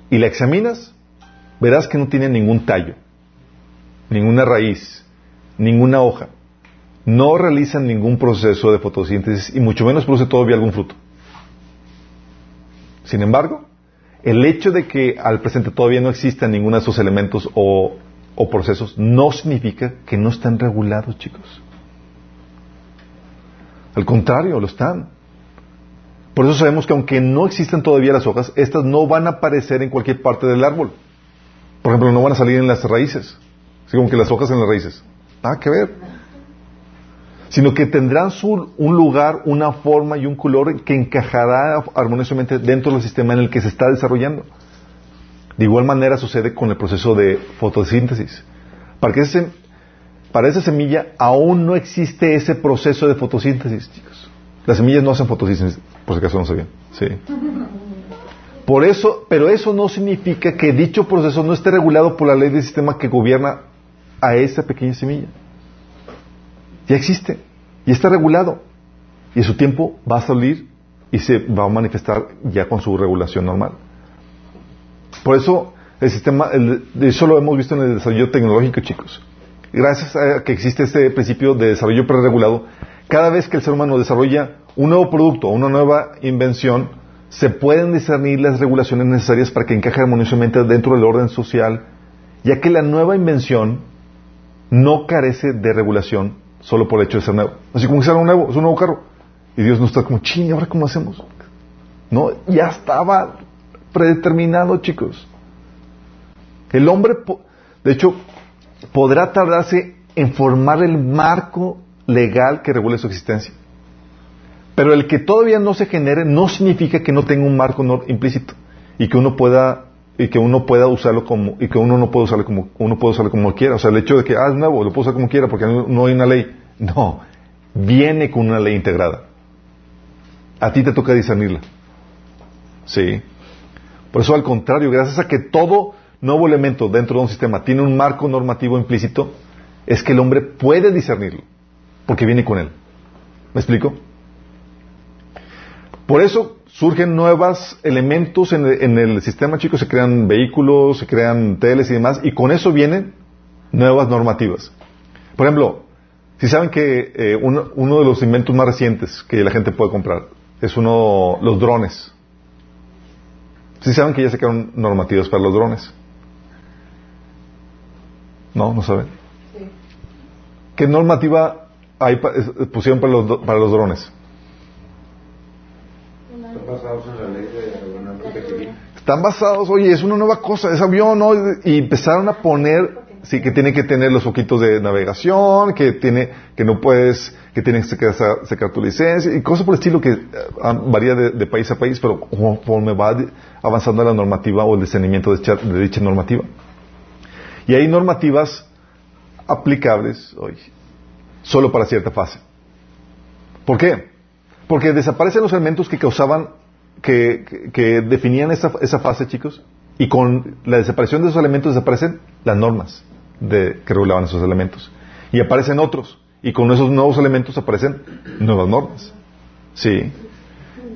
y la examinas, verás que no tiene ningún tallo, ninguna raíz, ninguna hoja. No realizan ningún proceso de fotosíntesis y mucho menos produce todavía algún fruto. Sin embargo, el hecho de que al presente todavía no existan ninguno de esos elementos o, procesos no significa que no están regulados, chicos. Al contrario, lo están. Por eso sabemos que aunque no existen todavía las hojas, estas no van a aparecer en cualquier parte del árbol. Por ejemplo, no van a salir en las raíces. Así como que las hojas en las raíces. Nada que ver. Sino que tendrán su, un lugar, una forma y un color que encajará armoniosamente dentro del sistema en el que se está desarrollando. De igual manera sucede con el proceso de fotosíntesis. Para que ese, para esa semilla aún no existe ese proceso de fotosíntesis, chicos. Las semillas no hacen fotosíntesis, por si acaso no sabían. Sí. Por eso, pero eso no significa que dicho proceso no esté regulado por la ley del sistema que gobierna a esa pequeña semilla. Ya existe y está regulado. Y su tiempo va a salir y se va a manifestar ya con su regulación normal. Por eso el sistema, eso lo hemos visto en el desarrollo tecnológico, chicos gracias a que existe este principio de desarrollo preregulado, cada vez que el ser humano desarrolla un nuevo producto o una nueva invención, se pueden discernir las regulaciones necesarias para que encaje armoniosamente dentro del orden social, ya que la nueva invención no carece de regulación solo por el hecho de ser nuevo. Así como que sea un nuevo, es un nuevo carro. Y Dios no está como, ching, ¿ahora cómo hacemos? No, ya estaba predeterminado, chicos. El hombre, de hecho, podrá tardarse en formar el marco legal que regule su existencia. Pero el que todavía no se genere no significa que no tenga un marco implícito y que uno pueda y que uno pueda usarlo como y que uno no puede usarlo como uno puede usarlo como quiera. O sea, el hecho de que ah es nuevo, lo puedo usar como quiera porque no, hay una ley. No, viene con una ley integrada. A ti te toca discernirla. Sí. Por eso al contrario, gracias a que todo nuevo elemento dentro de un sistema tiene un marco normativo implícito, es que el hombre puede discernirlo, porque viene con él. ¿Me explico? Por eso surgen nuevos elementos en el, sistema, chicos, se crean vehículos, se crean teles y demás, y con eso vienen nuevas normativas. Por ejemplo, si saben que eh, uno, uno, de los inventos más recientes que la gente puede comprar es uno, los drones. Si saben que ya se crearon normativas para los drones. ¿No? ¿No saben? Sí. ¿Qué normativa hay pusieron para los, para los drones? Basados en la ley de Están basados, oye, es una nueva cosa, es avión, ¿no? Y empezaron a poner, sí, que tiene que tener los foquitos de navegación, que tiene, que no puedes, que tienes que sacar, tu licencia, y cosas por el estilo que ah, varía de, país a país, pero conforme va avanzando la normativa o el discernimiento de dicha normativa. Y hay normativas aplicables hoy, solo para cierta fase. ¿Por qué? Porque desaparecen los elementos que causaban, que, definían esa, esa, fase, chicos, y con la desaparición de esos elementos desaparecen las normas de, que regulaban esos elementos. Y aparecen otros, y con esos nuevos elementos aparecen nuevas normas. Sí.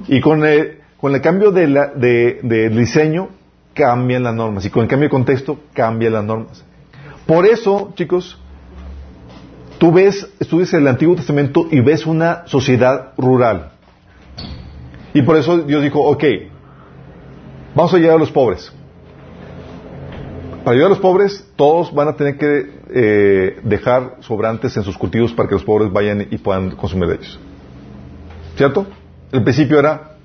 Y con el, con el cambio de, la, de, de diseño cambian las normas. Y con el cambio de contexto, cambian las normas. Por eso, chicos, tú ves, estudias el Antiguo Testamento y ves una sociedad rural. Y por eso Dios dijo, ok, vamos a ayudar a los pobres. Para ayudar a los pobres, todos van a tener que eh, dejar sobrantes en sus cultivos para que los pobres vayan y puedan consumir de ellos. ¿Cierto? El principio era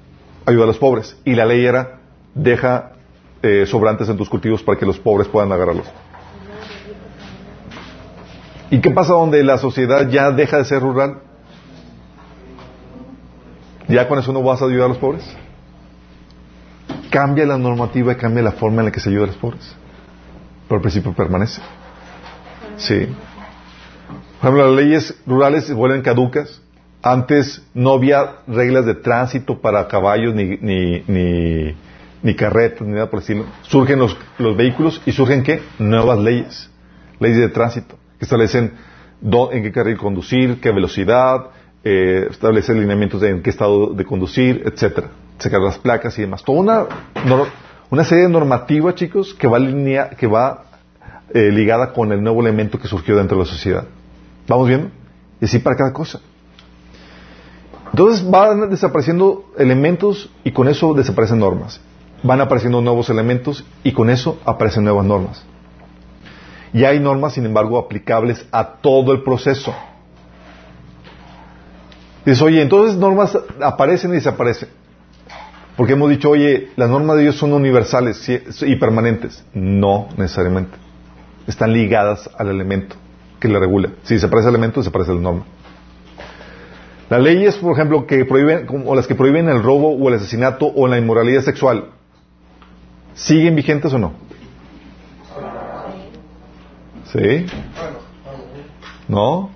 ayudar a los pobres y la ley era deja eh, sobrantes en tus cultivos para que los pobres puedan agarrarlos. ¿Y qué pasa donde la sociedad ya deja de ser rural? ¿Ya con eso no vas a ayudar a los pobres? Cambia la normativa y cambia la forma en la que se ayuda a los pobres. Pero el principio permanece. Sí. Por ejemplo, las leyes rurales se vuelven caducas. Antes no había reglas de tránsito para caballos ni, ni ni carretas, ni nada por el Surgen los, vehículos y surgen qué? Nuevas leyes. Leyes de tránsito que establecen en qué carril conducir, qué velocidad, eh, establecen lineamientos de en qué estado de conducir, etcétera. Sacar las placas y demás. Toda una, una serie de normativa, chicos, que va, línea, que va eh, ligada con el nuevo elemento que surgió dentro de la sociedad. ¿Vamos viendo? Y así para cada cosa. Entonces van desapareciendo elementos y con eso desaparecen normas. van apareciendo nuevos elementos y con eso aparecen nuevas normas. Y hay normas, sin embargo, aplicables a todo el proceso. Dices, oye, entonces normas aparecen y desaparecen. Porque hemos dicho, oye, las normas de Dios son universales y permanentes. No necesariamente. Están ligadas al elemento que le regula. Si desaparece el elemento, desaparece la norma. Las leyes, por ejemplo, que prohíben, o las que prohíben el robo o el asesinato o la inmoralidad sexual, ¿siguen vigentes o no? ¿Sí? ¿No?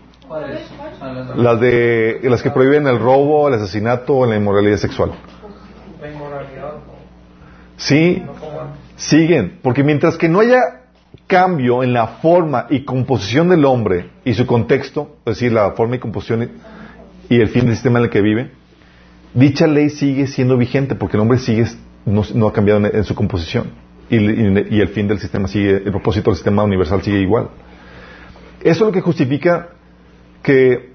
Las de las que prohíben el robo, el asesinato o la inmoralidad sexual. Sí, siguen, porque mientras que no haya cambio en la forma y composición del hombre y su contexto, es decir, la forma y composición y el fin del sistema en el que vive, dicha ley sigue siendo vigente porque el hombre sigue no, ha cambiado en, su composición y, el fin del sistema sigue, el propósito del sistema universal sigue igual. Eso es lo que justifica que,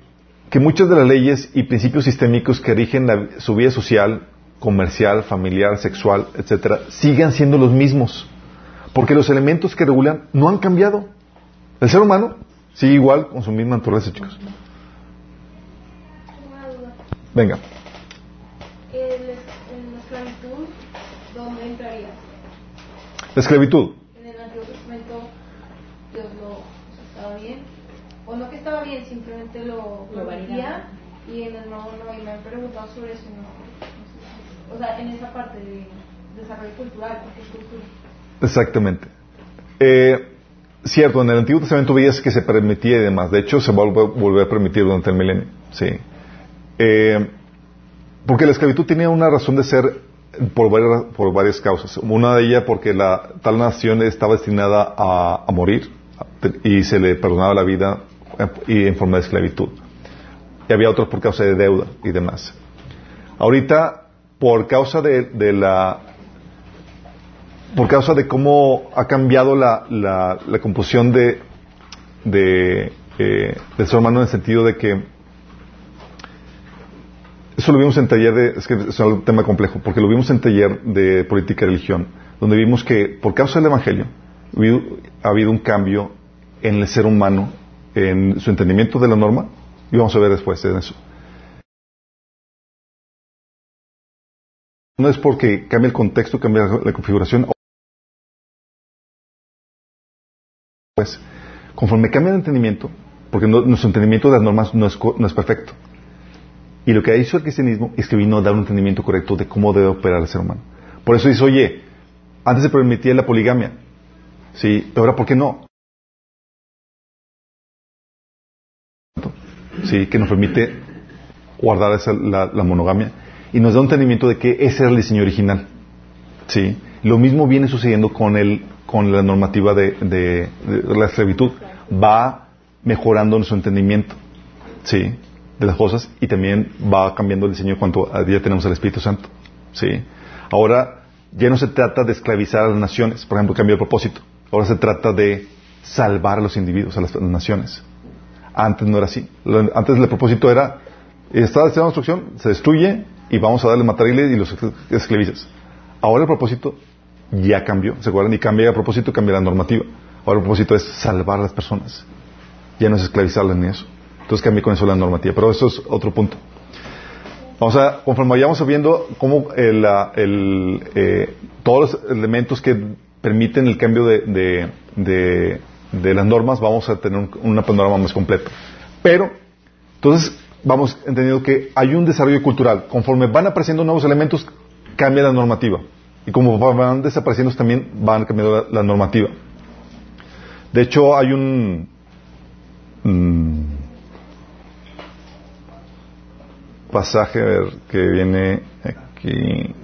que muchas de las leyes y principios sistémicos que rigen su vida social, comercial, familiar, sexual, etcétera, sigan siendo los mismos. Porque los elementos que regulan no han cambiado. El ser humano sigue igual con su misma naturaleza, chicos. Venga. ¿En la esclavitud dónde entraría? La esclavitud. En el Antiguo Testamento Dios lo estaba bien. O no que estaba bien, simplemente lo, lo y en el Nuevo no. Y me han preguntado sobre eso. No, o sea, en esa parte de desarrollo cultural, porque es cultura. Exactamente. Eh, cierto, en el Antiguo Testamento veías que se permitía y demás. De hecho, se volvió a permitir durante el milenio. Sí. Eh, porque la esclavitud tenía una razón de ser por varias, por varias causas. Una de ellas porque la tal nación estaba destinada a, morir y se le perdonaba la vida y en forma de esclavitud. Y había otros por causa de deuda y demás. Ahorita, por causa de la por causa de cómo ha cambiado la, la, composición de, de, eh, del ser humano en el sentido de que eso lo vimos en taller de, es que es un tema complejo, porque lo vimos en taller de política y religión, donde vimos que por causa del Evangelio ha habido un cambio en el ser humano, en su entendimiento de la norma, y vamos a ver después en eso. No es porque cambia el contexto, cambia la configuración, pues, conforme cambia el entendimiento, porque nuestro entendimiento de las normas no es, perfecto. Y lo que ha hizo el cristianismo es que vino a dar un entendimiento correcto de cómo debe operar el ser humano. Por eso dice, oye, antes se permitía la poligamia, ¿sí? Ahora, ¿por qué no? ¿Sí? Que nos permite guardar la, monogamia y nos da un entendimiento de que ese era el diseño original. ¿Sí? Lo mismo viene sucediendo con el con la normativa de, la esclavitud, va mejorando nuestro entendimiento, ¿sí? De las cosas y también va cambiando el diseño cuanto a ya tenemos el Espíritu Santo, ¿sí? Ahora ya no se trata de esclavizar a las naciones, por ejemplo, cambio de propósito. Ahora se trata de salvar a los individuos, a las, naciones. Antes no era así. Antes el propósito era, está la destrucción, se destruye y vamos a darle materiales y los esclavizas. Ahora el propósito ya cambió. ¿Se acuerdan? Y cambia a propósito, cambia la normativa. Ahora el propósito es salvar a las personas. Ya no es esclavizarlas ni eso. Entonces cambia con eso la normativa. Pero eso es otro punto. Vamos a, conforme vayamos viendo cómo el, el, eh, todos los elementos que permiten el cambio de, de, de, las normas, vamos a tener un, panorama más completo. Pero, entonces, vamos entendiendo que hay un desarrollo cultural. Conforme van apareciendo nuevos elementos, cambia la normativa. Y como van desapareciendo también van cambiando la, normativa. De hecho, hay un... pasaje que viene aquí.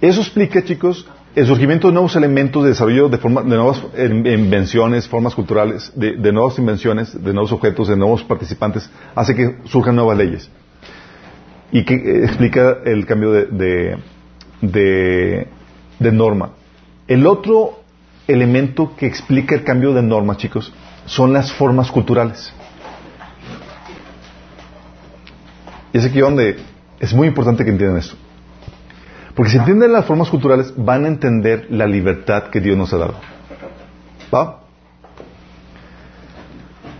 Eso explica, chicos, el surgimiento de nuevos elementos de desarrollo de, forma, de nuevas invenciones, formas culturales, de, nuevas invenciones, de nuevos objetos, de nuevos participantes, hace que surjan nuevas leyes. Y que eh, explica el cambio de, de, norma. El otro elemento que explica el cambio de norma, chicos, son las formas culturales. Y es aquí donde es muy importante que entiendan esto. Porque si entienden las formas culturales, van a entender la libertad que Dios nos ha dado. ¿Va?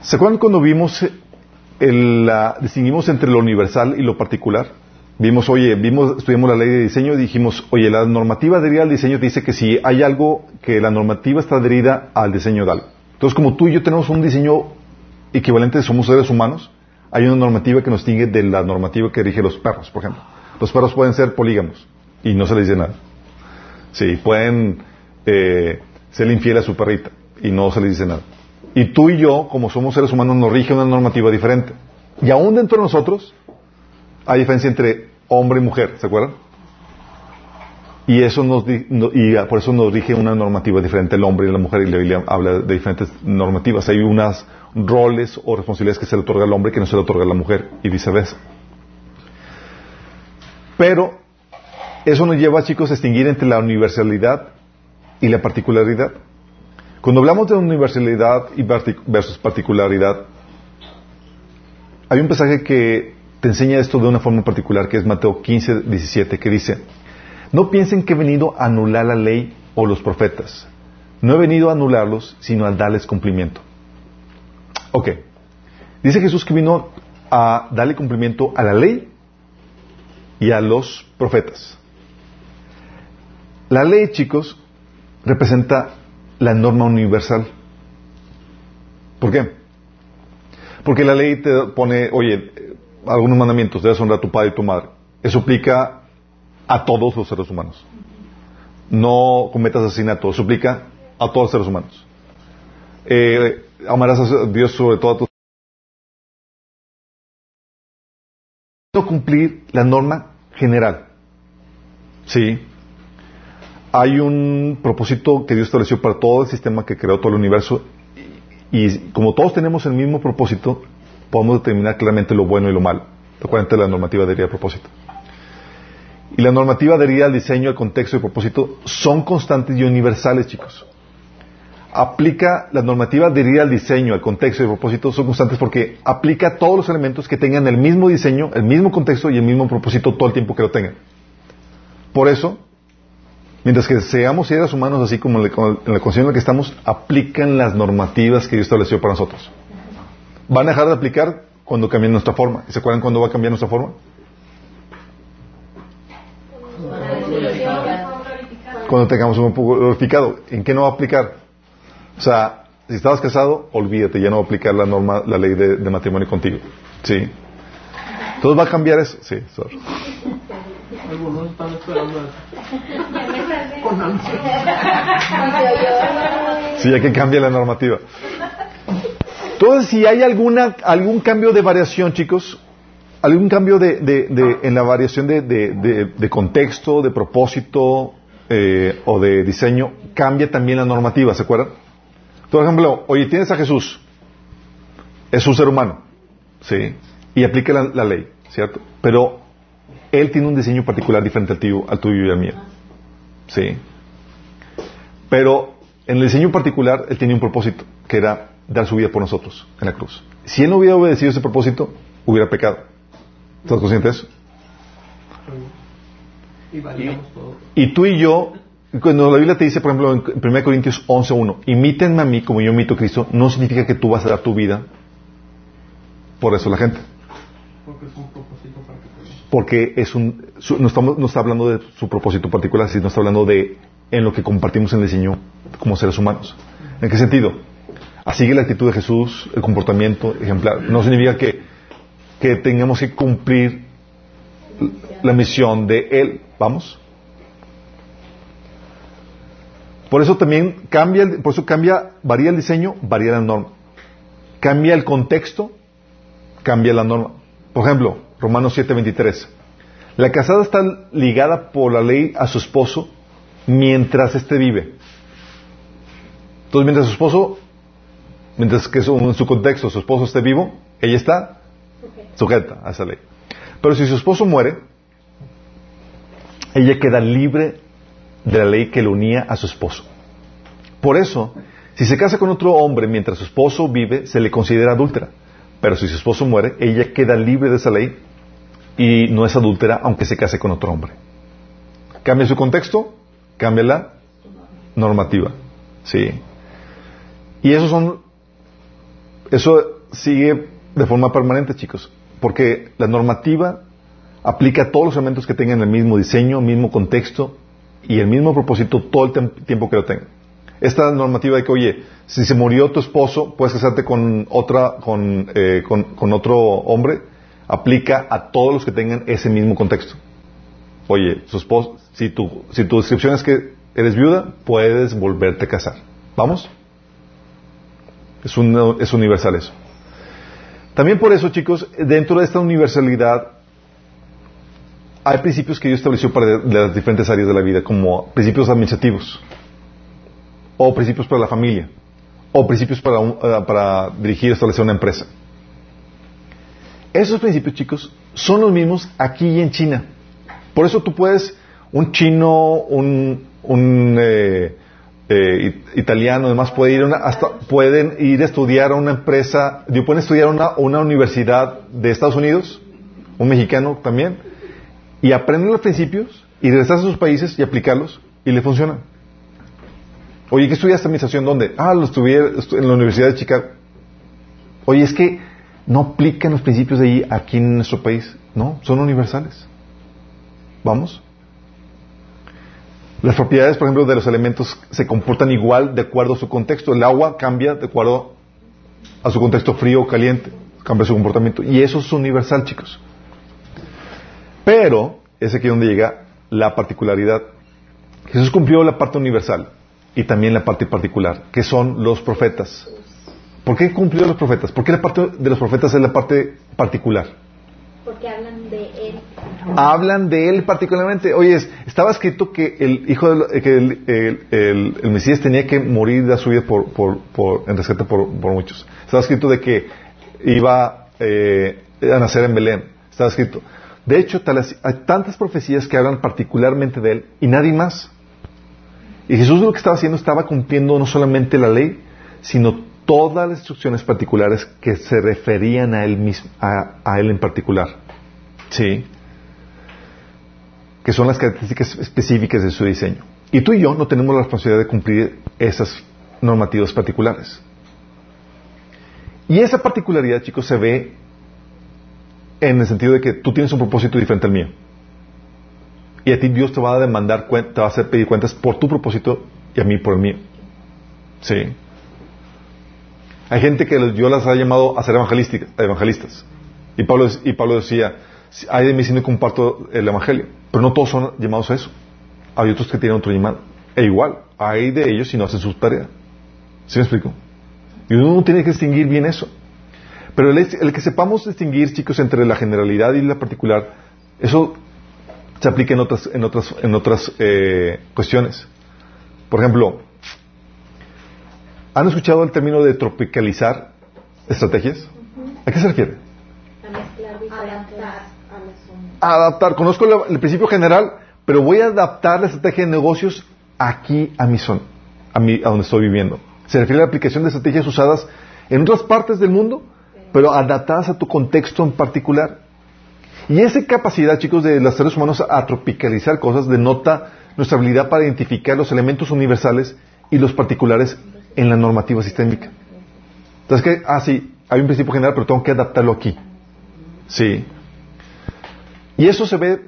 ¿Se acuerdan cuando vimos el, la, distinguimos entre lo universal y lo particular? Vimos, oye, vimos, estudiamos la ley de diseño y dijimos, oye, la normativa adherida al diseño dice que si hay algo que la normativa está adherida al diseño de algo. Entonces, como tú y yo tenemos un diseño equivalente, somos seres humanos, hay una normativa que nos distingue de la normativa que rige los perros, por ejemplo. Los perros pueden ser polígamos y no se les dice nada. Sí, pueden eh, ser infiel a su perrita y no se les dice nada. Y tú y yo, como somos seres humanos, nos rige una normativa diferente. Y aún dentro de nosotros hay diferencia entre hombre y mujer, ¿se acuerdan? Y eso nos y por eso nos rige una normativa diferente el hombre y la mujer y la Biblia habla de diferentes normativas. Hay unas roles o responsabilidades que se le otorga al hombre que no se le otorga a la mujer y viceversa. Pero eso nos lleva, chicos, a distinguir entre la universalidad y la particularidad. Cuando hablamos de universalidad y versus particularidad, hay un pasaje que te enseña esto de una forma particular, que es Mateo 15, 17, que dice, no piensen que he venido a anular la ley o los profetas. No he venido a anularlos, sino a darles cumplimiento. Ok. Dice Jesús que vino a darle cumplimiento a la ley y a los profetas. La ley, chicos, representa la norma universal. ¿Por qué? Porque la ley te pone, oye, algunos mandamientos, debes honrar a tu padre y tu madre. Eso aplica a todos los seres humanos. No cometas asesinato, eso aplica a todos los seres humanos. Eh, amarás a Dios sobre todo a tus no cumplir la norma general. Sí. Hay un propósito que Dios estableció para todo el sistema que creó todo el universo y, como todos tenemos el mismo propósito, podemos determinar claramente lo bueno y lo malo. Recuerden la normativa adherida al propósito. Y la normativa adherida al diseño, al contexto y propósito son constantes y universales, chicos aplica la normativa adherida al diseño, al contexto y al propósito son constantes porque aplica todos los elementos que tengan el mismo diseño, el mismo contexto y el mismo propósito todo el tiempo que lo tengan. Por eso, mientras que seamos seres humanos así como en la conciencia en la que estamos, aplican las normativas que Dios estableció para nosotros. Van a dejar de aplicar cuando cambien nuestra forma. ¿Y se acuerdan cuándo va a cambiar nuestra forma? Cuando tengamos un poco glorificado. ¿En qué no va a aplicar? O sea, si estabas casado, olvídate, ya no va a aplicar la norma, la ley de, matrimonio contigo. ¿Sí? ¿Todo va a cambiar eso? Sí, sorry. Algunos están esperando Sí, hay que cambiar la normativa. Entonces, si hay alguna, algún cambio de variación, chicos, algún cambio de, de, en la variación de, contexto, de propósito eh, o de diseño, cambia también la normativa, ¿se acuerdan? Por ejemplo, oye, tienes a Jesús, es un ser humano, ¿sí? Y aplica la, ley, ¿cierto? Pero él tiene un diseño particular diferente al tuyo, al tuyo y al mío, ¿sí? Pero en el diseño particular, él tenía un propósito, que era dar su vida por nosotros en la cruz. Si él no hubiera obedecido ese propósito, hubiera pecado. ¿Estás consciente de eso? Y, y tú y yo cuando la Biblia te dice, por ejemplo, en 1 Corintios 11.1, imítenme a mí como yo imito a Cristo, no significa que tú vas a dar tu vida por eso la gente. Porque es un. Porque es un, no, estamos, no está hablando de su propósito particular, sino está hablando de en lo que compartimos el diseño como seres humanos. ¿En qué sentido? Así que la actitud de Jesús, el comportamiento ejemplar, no significa que, que tengamos que cumplir la misión de Él. ¿Vamos? Por eso también cambia, por eso cambia, varía el diseño, varía la norma. Cambia el contexto, cambia la norma. Por ejemplo, Romanos 7:23. La casada está ligada por la ley a su esposo mientras éste vive. Entonces, mientras su esposo, mientras que en su contexto su esposo esté vivo, ella está sujeta a esa ley. Pero si su esposo muere, ella queda libre de la ley que le unía a su esposo. Por eso, si se casa con otro hombre mientras su esposo vive, se le considera adúltera. Pero si su esposo muere, ella queda libre de esa ley y no es adúltera aunque se case con otro hombre. Cambia su contexto, cambia la normativa. Sí. Y eso son, eso sigue de forma permanente, chicos, porque la normativa aplica a todos los elementos que tengan el mismo diseño, mismo contexto y el mismo propósito todo el tiempo que lo tengan. Esta normativa de que, oye, si se murió tu esposo, puedes casarte con otra, con, eh, con, otro hombre, aplica a todos los que tengan ese mismo contexto. Oye, su si tu, si tu descripción es que eres viuda, puedes volverte a casar. ¿Vamos? Es, es universal eso. También por eso, chicos, dentro de esta universalidad hay principios que Dios estableció para las diferentes áreas de la vida, como principios administrativos, o principios para la familia, o principios para, eh, para dirigir y establecer una empresa. Esos principios, chicos, son los mismos aquí y en China. Por eso tú puedes, un chino, un, un eh, eh, italiano, además puede ir hasta, pueden ir a estudiar a una empresa, pueden estudiar a una, una universidad de Estados Unidos, un mexicano también, y aprenden los principios y regresar a sus países y aplicarlos y le funcionan. Oye, ¿qué estudiaste administración? ¿Dónde? Ah, lo estudié en la Universidad de Chicago. Oye, es que no aplican los principios de ahí aquí en nuestro país. No, son universales. ¿Vamos? Las propiedades, por ejemplo, de los elementos se comportan igual de acuerdo a su contexto. El agua cambia de acuerdo a su contexto frío o caliente. Cambia su comportamiento. Y eso es universal, chicos. Pero es aquí donde llega la particularidad. Jesús cumplió la parte universal y también la parte particular, que son los profetas. ¿Por qué cumplió los profetas? ¿Por qué la parte de los profetas es la parte particular? Porque hablan de él. Hablan de él particularmente. Oye, estaba escrito que el hijo de, que el, Mesías tenía que morir de su vida por, por, en rescate por, muchos. Estaba escrito de que iba eh, a nacer en Belén. Estaba escrito. De hecho, hay tantas profecías que hablan particularmente de él y nadie más. Y Jesús lo que estaba haciendo estaba cumpliendo no solamente la ley, sino todas las instrucciones particulares que se referían a él mismo, a, él en particular. ¿Sí? Que son las características específicas de su diseño. Y tú y yo no tenemos la responsabilidad de cumplir esas normativas particulares. Y esa particularidad, chicos, se ve en el sentido de que tú tienes un propósito diferente al mío. Y a ti Dios te va a demandar, te va a hacer pedir cuentas por tu propósito y a mí por el mío. Sí. Hay gente que yo las ha llamado a ser evangelistas. Y Pablo, y Pablo decía, hay de mí si no comparto el evangelio. Pero no todos son llamados a eso. Hay otros que tienen otro llamado. E igual, hay de ellos si no hacen su tarea. ¿Sí me explico? Y uno tiene que distinguir bien eso. Pero el, que sepamos distinguir, chicos, entre la generalidad y la particular, eso se aplica en otras, en otras, en otras eh, cuestiones. Por ejemplo, ¿han escuchado el término de tropicalizar estrategias? ¿A qué se refiere? Adaptar. Adaptar. Conozco el principio general, pero voy a adaptar la estrategia de negocios aquí a mi zona, a, mi, a donde estoy viviendo. Se refiere a la aplicación de estrategias usadas en otras partes del mundo pero adaptadas a tu contexto en particular. Y esa capacidad, chicos, de los seres humanos a tropicalizar cosas denota nuestra habilidad para identificar los elementos universales y los particulares en la normativa sistémica. Entonces, que, ah, sí, hay un principio general, pero tengo que adaptarlo aquí. Sí. Y eso se ve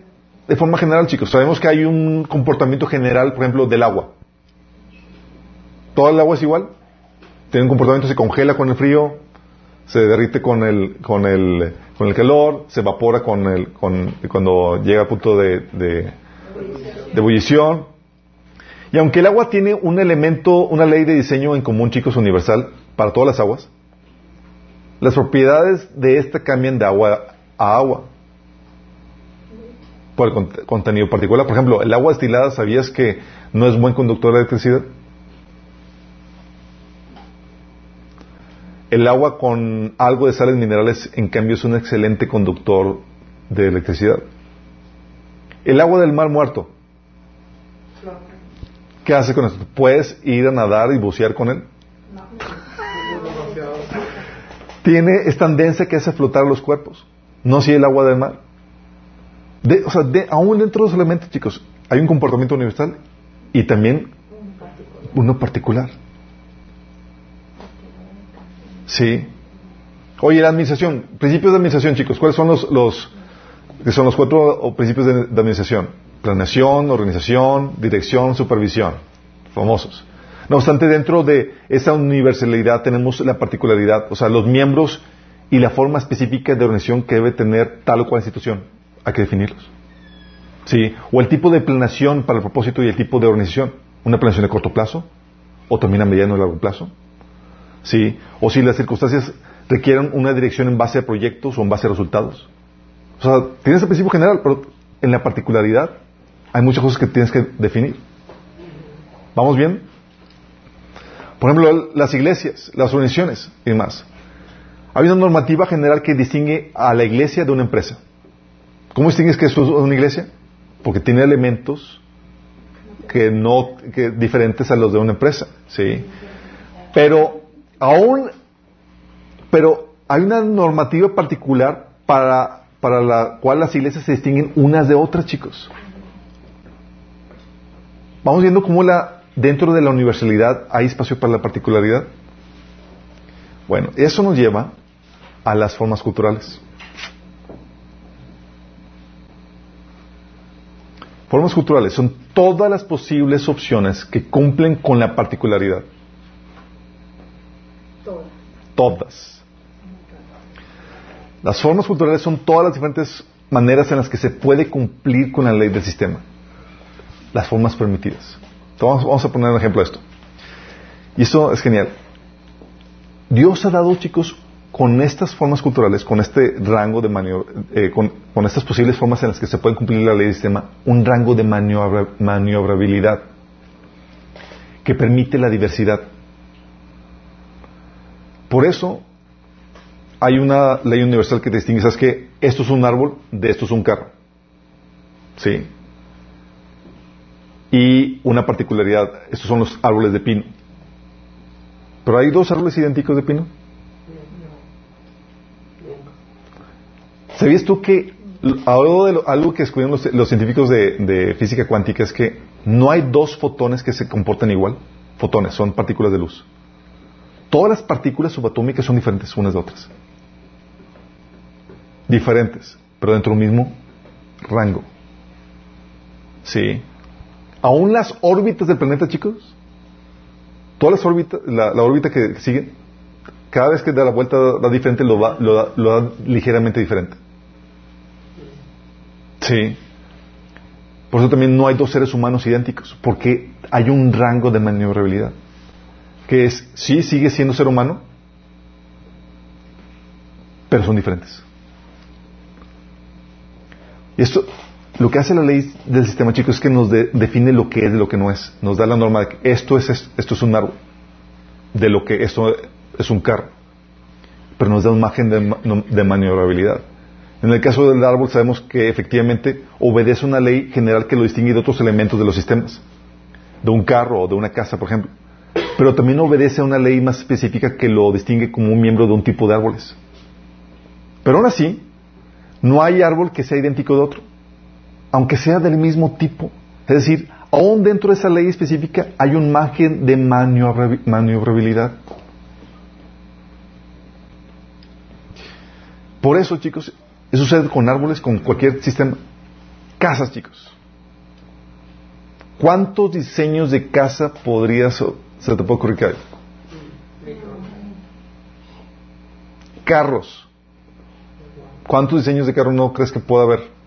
de forma general, chicos. Sabemos que hay un comportamiento general, por ejemplo, del agua. ¿Todo el agua es igual? Tiene un comportamiento, se congela con el frío, se derrite con el, con el, con el calor, se evapora con el, con, cuando llega a punto de, de, ebullición. Y aunque el agua tiene un elemento, una ley de diseño en común, chicos, universal, para todas las aguas, las propiedades de esta cambian de agua a agua. Por el contenido particular. Por ejemplo, el agua destilada, ¿sabías que no es buen conductor de electricidad? El agua con algo de sales minerales, en cambio, es un excelente conductor de electricidad. El agua del mar muerto. ¿Qué hace con esto? ¿Puedes ir a nadar y bucear con él? No. Tiene, es tan densa que hace flotar los cuerpos. No si el agua del mar. De, o sea, de, aún dentro de los elementos, chicos, hay un comportamiento universal y también uno particular. Sí. Oye, la administración, principios de administración, chicos, ¿cuáles son los, los que son los cuatro principios de administración? Planeación, organización, dirección, supervisión. Famosos. No obstante, dentro de esa universalidad tenemos la particularidad, o sea, los miembros y la forma específica de organización que debe tener tal o cual institución. Hay que definirlos. ¿Sí? O el tipo de planeación para el propósito y el tipo de organización. Una planeación de corto plazo o también a mediano o largo plazo. ¿Sí? O si las circunstancias requieren una dirección en base a proyectos o en base a resultados. O sea, tienes el principio general, pero en la particularidad hay muchas cosas que tienes que definir. ¿Vamos bien? Por ejemplo, las iglesias, las organizaciones y demás. Hay una normativa general que distingue a la iglesia de una empresa. ¿Cómo distingues que esto es una iglesia? Porque tiene elementos que no que diferentes a los de una empresa, ¿sí? Pero aún pero hay una normativa particular para para la cual las iglesias se distinguen unas de otras, chicos. Vamos viendo cómo la dentro de la universalidad hay espacio para la particularidad. Bueno, eso nos lleva a las formas culturales. Formas culturales son todas las posibles opciones que cumplen con la particularidad. Todas. Todas. Las formas culturales son todas las diferentes maneras en las que se puede cumplir con la ley del sistema. Las formas permitidas. Entonces, vamos, a poner un ejemplo de esto. Y esto es genial. Dios ha dado, chicos, con estas formas culturales, con este rango de maniobra, eh, con, estas posibles formas en las que se puede cumplir la ley del sistema, un rango de maniobrabilidad que permite la diversidad. Por eso hay una ley universal que distingue, ¿sabes que Esto es un árbol, de esto es un carro. ¿Sí? Y una particularidad, estos son los árboles de pino. Pero hay dos árboles idénticos de pino. ¿Sabías tú que algo, de que descubrieron los, científicos de, física cuántica es que no hay dos fotones que se comporten igual? Fotones, son partículas de luz. Todas las partículas subatómicas son diferentes unas de otras. Diferentes, pero dentro del mismo rango. Sí. Aún las órbitas del planeta, chicos, todas las órbitas, la, órbita que, sigue, cada vez que da la vuelta da, diferente, lo, lo da ligeramente diferente. Sí. Por eso también no hay dos seres humanos idénticos, porque hay un rango de maniobrabilidad. Que es, sí, sigue siendo ser humano, pero son diferentes. Y esto, lo que hace la ley del sistema, chicos, es que nos define lo que es de lo que no es. Nos da la norma de que esto es, esto es un árbol, de lo que esto es un carro. Pero nos da un margen de, de maniobrabilidad. En el caso del árbol sabemos que efectivamente obedece una ley general que lo distingue de otros elementos de los sistemas, de un carro o de una casa, por ejemplo. Pero también obedece a una ley más específica que lo distingue como un miembro de un tipo de árboles. Pero aún así, no hay árbol que sea idéntico de otro, aunque sea del mismo tipo. Es decir, aún dentro de esa ley específica hay un margen de maniobrabilidad. Por eso, chicos, eso sucede con árboles, con cualquier sistema. Casas, chicos. ¿Cuántos diseños de casa podrías, se te puede ocurrir Carros. ¿Cuántos diseños de carro no crees que pueda haber?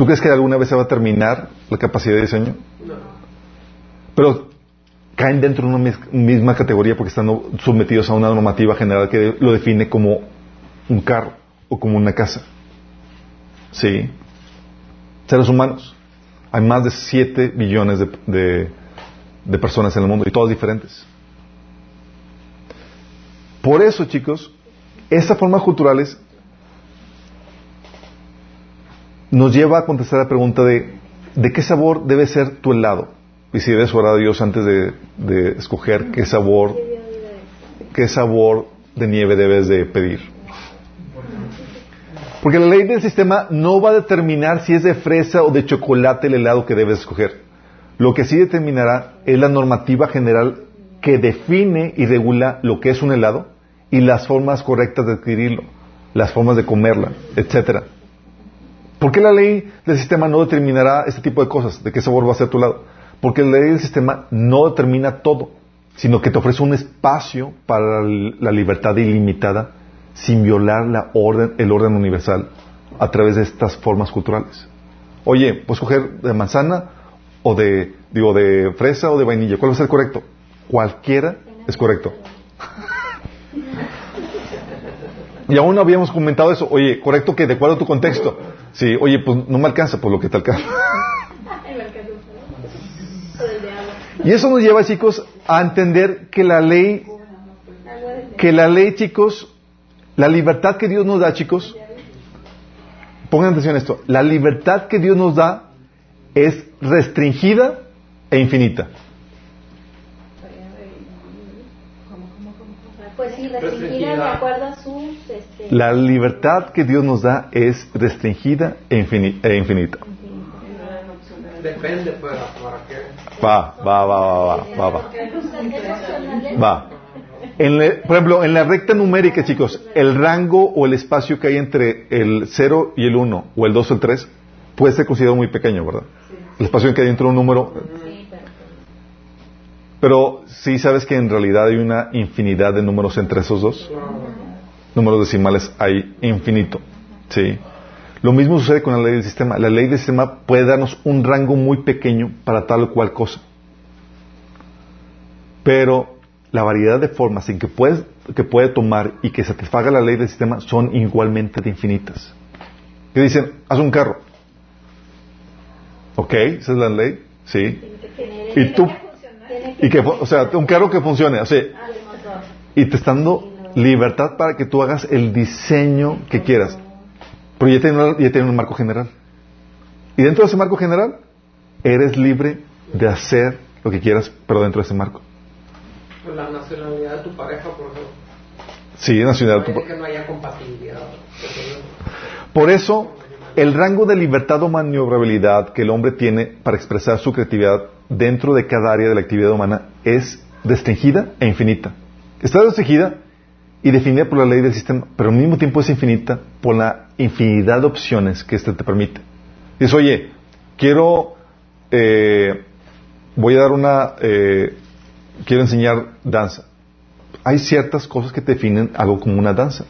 ¿Tú crees que alguna vez se va a terminar la capacidad de diseño? No. Pero caen dentro de una misma categoría porque están sometidos a una normativa general que lo define como un carro o como una casa. ¿Sí? Seres humanos. Hay más de 7 billones de, de, personas en el mundo y todas diferentes. Por eso, chicos, estas formas culturales nos lleva a contestar la pregunta de ¿de qué sabor debe ser tu helado? Y si debes orar a Dios antes de, de escoger qué sabor, qué sabor de nieve debes de pedir. Porque la ley del sistema no va a determinar si es de fresa o de chocolate el helado que debes escoger. Lo que sí determinará es la normativa general que define y regula lo que es un helado y las formas correctas de adquirirlo, las formas de comerla, etcétera. ¿Por qué la ley del sistema no determinará este tipo de cosas? ¿De qué sabor va a ser tu helado? Porque la ley del sistema no determina todo, sino que te ofrece un espacio para la libertad ilimitada sin violar el orden universal a través de estas formas culturales. Oye, puedes coger de manzana o de, de fresa o de vainilla. ¿Cuál va a ser correcto? Cualquiera es correcto. y aún no habíamos comentado eso. Oye, correcto que de acuerdo a tu contexto. Sí, oye, pues no me alcanza por lo que te alcanza. y eso nos lleva, chicos, a entender que la ley, que la ley, chicos, la libertad que Dios nos da, chicos, pongan atención a esto, la libertad que Dios nos da es restringida e infinita. Pues sí, restringida de acuerdo a sus... Este... La libertad que Dios nos da es restringida e, e infinita. Depende, pues, para qué. Va, va, va, va, va, va. Va. En por ejemplo, en la recta numérica, chicos, el rango o el espacio que hay entre el 0 y el 1, o el 2 o el 3, puede ser considerado muy pequeño, ¿verdad? El espacio que hay entre un número. Pero sí sabes que en realidad hay una infinidad de números entre esos dos. Números decimales hay infinito. Sí. Lo mismo sucede con la ley del sistema. La ley del sistema puede darnos un rango muy pequeño para tal o cual cosa. Pero la variedad de formas en que, puedes, que puede tomar y que satisfaga la ley del sistema son igualmente de infinitas. Que dicen, haz un carro. Ok, esa es la ley, sí. Y tú, y que, o sea, un carro que funcione, o sea, y te está dando libertad para que tú hagas el diseño que quieras. Pero ya tiene, ya tiene un marco general. Y dentro de ese marco general, eres libre de hacer lo que quieras, pero dentro de ese marco. Pues la nacionalidad de tu pareja, por ejemplo. Sí, nacionalidad de tu pareja. que no haya compatibilidad. Por eso, el rango de libertad o maniobrabilidad que el hombre tiene para expresar su creatividad dentro de cada área de la actividad humana es restringida e infinita. Está restringida y definida por la ley del sistema, pero al mismo tiempo es infinita por la infinidad de opciones que éste te permite. Dices, oye, quiero, eh, voy a dar una, eh, quiero enseñar danza. Hay ciertas cosas que definen algo como una danza.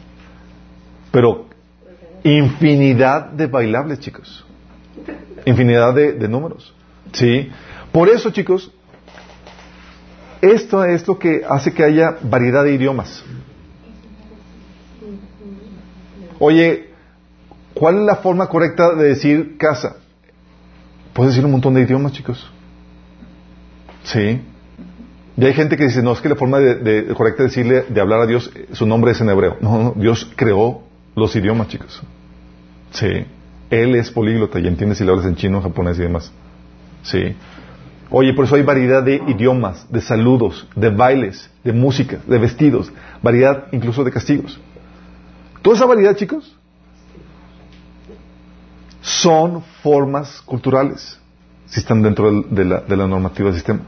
Pero infinidad de bailables, chicos. Infinidad de, números. ¿Sí? Por eso, chicos, esto es lo que hace que haya variedad de idiomas. Oye, ¿cuál es la forma correcta de decir casa? Puedes decir un montón de idiomas, chicos. Sí. Y hay gente que dice, no, es que la forma de, correcta de decirle, de hablar a Dios, su nombre es en hebreo. No, no, Dios creó los idiomas, chicos. Sí. Él es políglota y entiende si le hablas en chino, japonés y demás. Sí. Oye, por eso hay variedad de idiomas, de saludos, de bailes, de música, de vestidos, variedad incluso de castigos. Toda esa variedad, chicos, son formas culturales, si están dentro de la, normativa del sistema.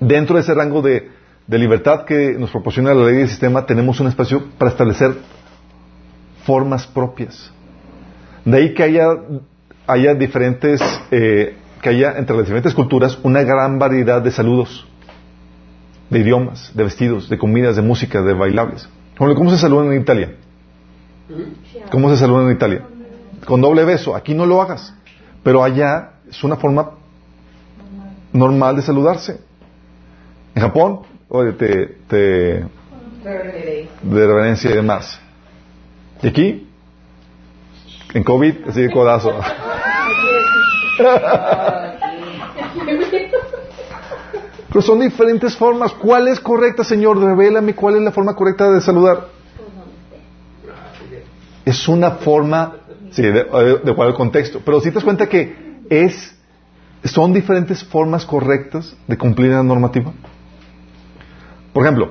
Dentro de ese rango de, libertad que nos proporciona la ley del sistema, tenemos un espacio para establecer formas propias. De ahí que haya, haya diferentes, eh, que haya entre las diferentes culturas una gran variedad de saludos, de idiomas, de vestidos, de comidas, de música, de bailables. ¿Cómo se saludan en Italia? ¿Cómo se saludan en Italia? Con doble beso. Aquí no lo hagas. Pero allá es una forma normal de saludarse. En Japón, oye, te, te, de reverencia y demás. Y aquí, en COVID, así de codazo. Pero son diferentes formas. ¿Cuál es correcta, Señor? Revélame cuál es la forma correcta de saludar. Es una forma, sí, de, de cuál el contexto. Pero si te das cuenta que es, son diferentes formas correctas de cumplir la normativa. Por ejemplo,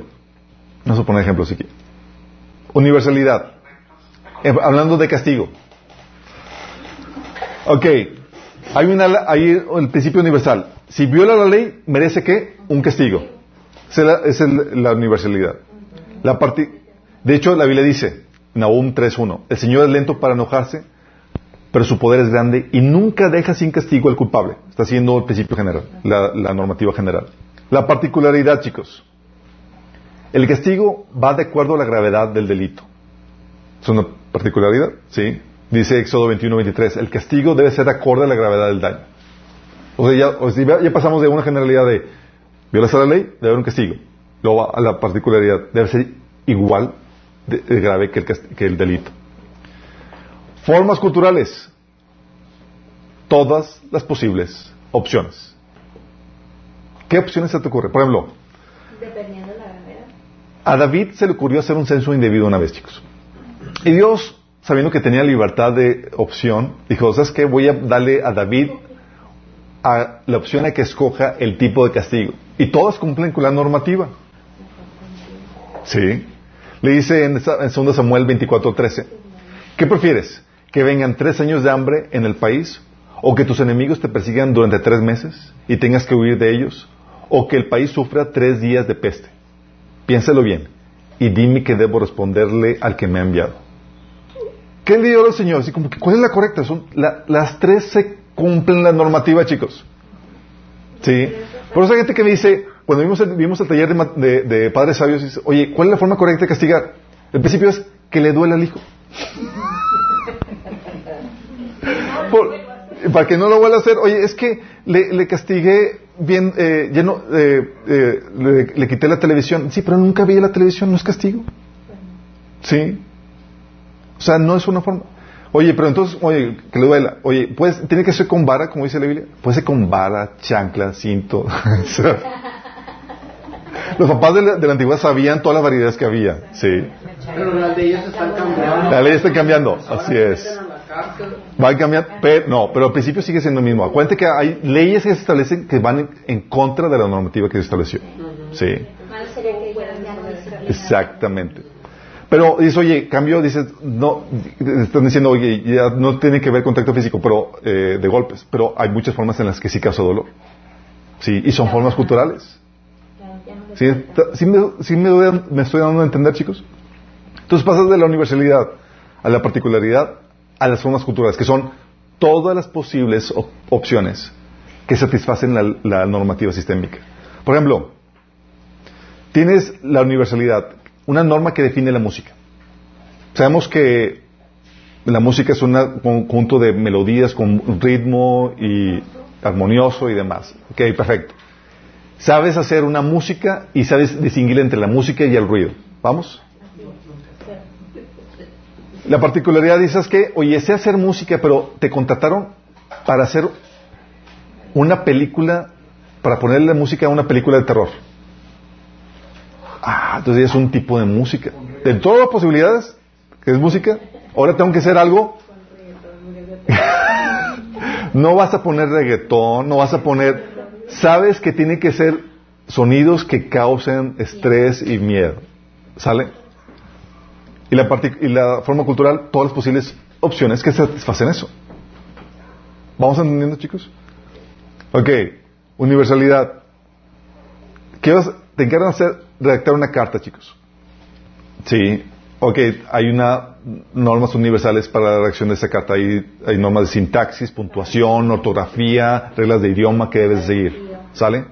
vamos a poner ejemplos aquí. Universalidad. Eh, hablando de castigo. Ok. Hay, una, hay el principio universal. Si viola la ley, merece qué? Un castigo. Es la, es la universalidad. La parti- de hecho, la Biblia dice, Nahum 3.1, el Señor es lento para enojarse, pero su poder es grande y nunca deja sin castigo al culpable. Está siendo el principio general, la, la normativa general. La particularidad, chicos. El castigo va de acuerdo a la gravedad del delito. ¿Es una particularidad? Sí. Dice Éxodo 21, 23. El castigo debe ser acorde a la gravedad del daño. O sea, ya, o sea, ya- pasamos de una generalidad de violas la ley, debe haber un castigo. Luego a la particularidad, debe ser igual de, de grave que el, que el delito. Formas culturales. Todas las posibles opciones. ¿Qué opciones se te ocurren? Por ejemplo, Dependiendo de la gravedad. a David se le ocurrió hacer un censo indebido una vez, chicos. Y Dios, sabiendo que tenía libertad de opción, dijo, ¿sabes qué? Voy a darle a David a la opción a que escoja el tipo de castigo. Y todas cumplen con la normativa. Sí. Le dice en, esa- en 2 Samuel 24:13, ¿qué prefieres? ¿Que vengan tres años de hambre en el país? ¿O que tus enemigos te persigan durante tres meses y tengas que huir de ellos? ¿O que el país sufra tres días de peste? Piénsalo bien y dime que debo responderle al que me ha enviado. ¿Qué le dio el Señor? Así como que, ¿cuál es la correcta? Son, la- las tres se cumplen la normativa, chicos. ¿Sí? Por eso hay gente que me dice, cuando vimos el, vimos el taller de, de- de padres sabios, dice, oye, ¿cuál es la forma correcta de castigar? El principio es que le duele al hijo. Por- para que no lo vuelva a hacer, oye, es que le, le castigué bien, eh, eh, eh, le, le quité la televisión. Sí, pero nunca vi la televisión, no es castigo. Sí. O sea, no es una forma. Oye, pero entonces, oye, que le duela. Oye, pues, tiene que ser con vara, como dice la Biblia. Puede ser con vara, chancla, cinto. Los papás de la, de la antigüedad sabían todas las variedades que había. Sí. Pero las de ellas están cambiando. La ley está cambiando, así es. meten a la cárcel. Va a cambiar, pero, no, pero al principio sigue siendo lo mismo. Acuérdate que hay leyes que se establecen que van en, en contra de la normativa que se estableció. Sí, exactamente. Pero dice, oye, cambio, dice, no, están diciendo, oye, ya no tiene que ver contacto físico, pero eh, de golpes, pero hay muchas formas en las que sí causa dolor. Sí, y son formas culturales. ¿Sí, sí me, sí me estoy dando a entender, chicos? Entonces pasas de la universalidad a la particularidad a las formas culturales, que son todas las posibles op- opciones que satisfacen la, la normativa sistémica. Por ejemplo, tienes la universalidad, una norma que define la música. Sabemos que la música es un conjunto de melodías con ritmo y armonioso y demás. Ok, perfecto. Sabes hacer una música y sabes distinguir entre la música y el ruido. ¿Vamos? La particularidad dices que, oye, sé hacer música, pero te contrataron para hacer una película, para ponerle música a una película de terror. Ah, entonces es un tipo de música. De todas las posibilidades, que es música, ahora tengo que hacer algo. no vas a poner reggaetón, no vas a poner... Sabes que tiene que ser sonidos que causen estrés y miedo. ¿Sale? Y la, y la forma cultural, todas las posibles opciones que satisfacen eso. ¿Vamos entendiendo, chicos? Ok, universalidad. ¿Qué vas, te encargan hacer? Redactar una carta, chicos. Sí, ok, hay una normas universales para la redacción de esa carta. Hay, hay normas de sintaxis, puntuación, ortografía, reglas de idioma que debes seguir. ¿Sale?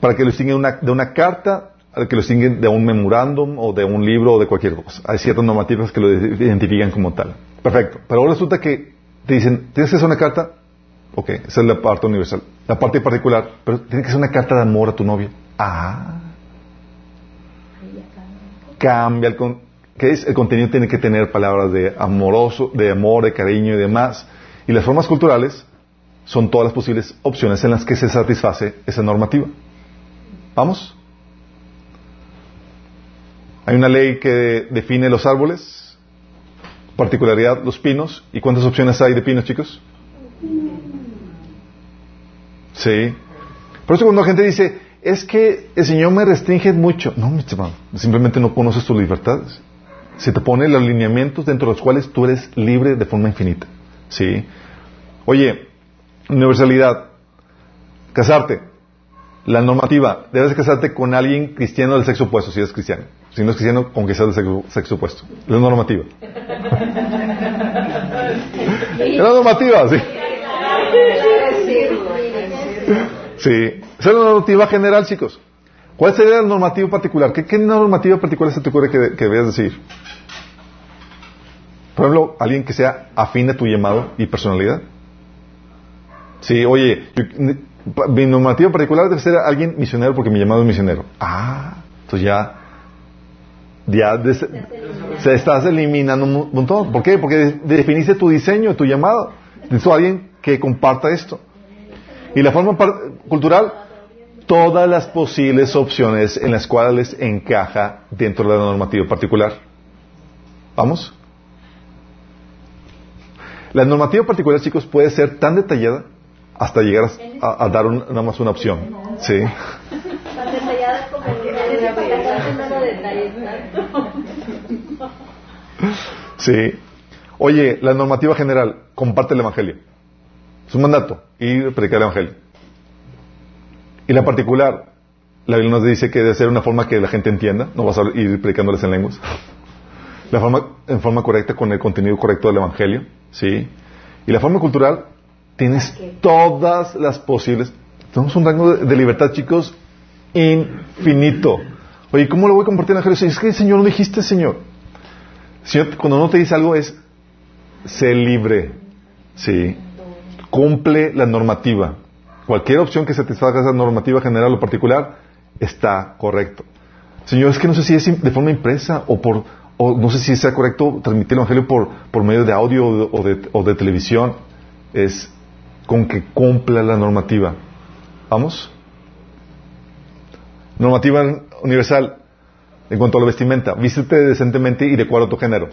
Para que lo distinguen una, de una carta, para que lo distinguen de un memorándum o de un libro o de cualquier cosa. Hay ciertas normativas que lo identifican como tal. Perfecto. Pero ahora resulta que te dicen, ¿tienes que hacer una carta? Ok, esa es la parte universal. La parte particular, pero tiene que ser una carta de amor a tu novia. Ah. Cambia el con ¿qué es? El contenido tiene que tener palabras de amoroso, de amor, de cariño y demás. Y las formas culturales son todas las posibles opciones en las que se satisface esa normativa. ¿Vamos? Hay una ley que define los árboles, particularidad los pinos. ¿Y cuántas opciones hay de pinos, chicos? Sí. Por eso cuando la gente dice, es que el Señor me restringe mucho. No, mi estimado, simplemente no conoces tus libertades. Se te pone los lineamientos dentro de los cuales tú eres libre de forma infinita. Sí. Oye, universalidad. Casarte. La normativa. Debes casarte con alguien cristiano del sexo opuesto, si eres cristiano. Si no es cristiano, con que sea del sexo, sexo opuesto. La normativa. la normativa, sí. Sí. Esa es la normativa general, chicos. ¿Cuál sería la normativa particular? ¿Qué, normativa particular se te ocurre que, que decir? Por ejemplo, alguien que sea afín a tu llamado y personalidad. Sí, oye, mi normativa particular debe ser alguien misionero porque mi llamado es misionero. Ah, entonces ya, ya se estás eliminando un montón. ¿Por qué? Porque definiste tu diseño, tu llamado. Necesito alguien que comparta esto. Y la forma cultural, todas las posibles opciones en las cuales encaja dentro de la normativa particular. ¿Vamos? La normativa particular, chicos, puede ser tan detallada hasta llegar a, dar nada más una opción. Sí. Tan detallada como Sí. Oye, la normativa general, comparte el Evangelio. Es un mandato, ir a predicar el Evangelio. Y la particular, la Biblia nos dice que debe ser una forma que la gente entienda, no vas a ir predicándoles en lenguas. La forma, en forma correcta, con el contenido correcto del Evangelio. ¿sí? Y la forma cultural, tienes todas las posibles. Tenemos un rango de, libertad, chicos, infinito. Oye, ¿cómo lo voy a compartir en el Evangelio? Es que, Señor, no dijiste, Señor. Señor, cuando no te dice algo es, sé libre. ¿Sí? Cumple la normativa. Cualquier opción que satisfaga esa normativa general o particular está correcto. Señor, es que no sé si es de forma impresa o por no sé si sea correcto transmitir el Evangelio por, por medio de audio o de, o de televisión, es con que cumpla la normativa. ¿Vamos? Normativa universal en cuanto a la vestimenta. Vístete decentemente y de acuerdo a tu género.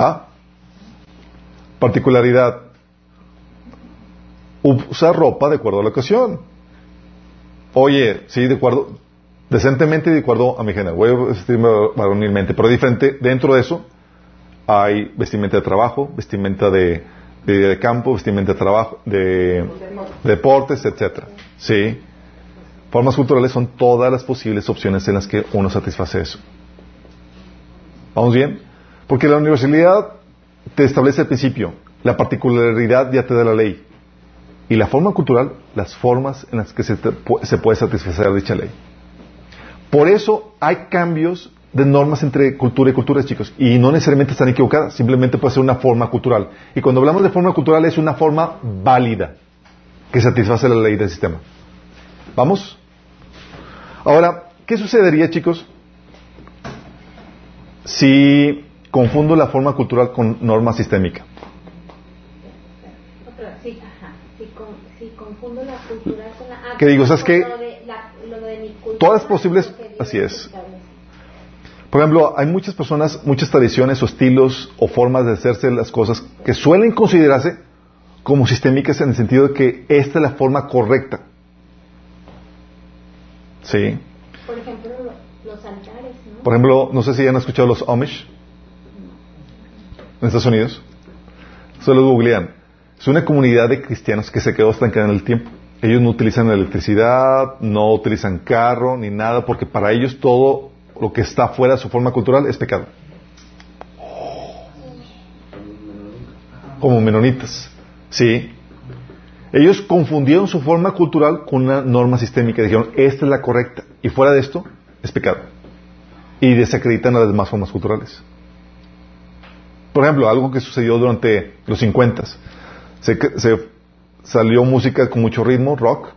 ¿Va? Particularidad. Usa ropa de acuerdo a la ocasión. Oye, sí, de acuerdo decentemente de acuerdo a mi género. Voy a vestirme varonilmente, pero diferente. Dentro de eso hay vestimenta de trabajo, vestimenta de, de, campo, vestimenta de trabajo, de, deportes, etcétera. Sí. Formas culturales son todas las posibles opciones en las que uno satisface eso. ¿Vamos bien? Porque la universalidad te establece el principio, la particularidad ya te da la ley. Y la forma cultural, las formas en las que se, se puede satisfacer dicha ley. Por eso hay cambios de normas entre cultura y cultura, chicos, y no necesariamente están equivocadas, simplemente puede ser una forma cultural. Y cuando hablamos de forma cultural es una forma válida que satisface la ley del sistema. ¿Vamos? Ahora, ¿qué sucedería, chicos, si confundo la forma cultural con norma sistémica? Si, confundo la cultural con la... ¿Qué digo? ¿Sabes qué? Todas posibles, así es. Por ejemplo, hay muchas personas, muchas tradiciones o estilos o formas de hacerse las cosas que suelen considerarse como sistémicas en el sentido de que esta es la forma correcta. Sí. Por ejemplo, los altares, ¿no? Por ejemplo, no sé si han escuchado los Amish en Estados Unidos. Solo googlean. Es una comunidad de cristianos que se quedó estancada en el tiempo. Ellos no utilizan electricidad, no utilizan carro ni nada, porque para ellos todo lo que está fuera de su forma cultural es pecado. Como menonitas. Sí. Ellos confundieron su forma cultural con una norma sistémica. Dijeron, esta es la correcta. Y fuera de esto, es pecado. Y desacreditan a las demás formas culturales. Por ejemplo, algo que sucedió durante los 50. Se, se salió música con mucho ritmo, rock,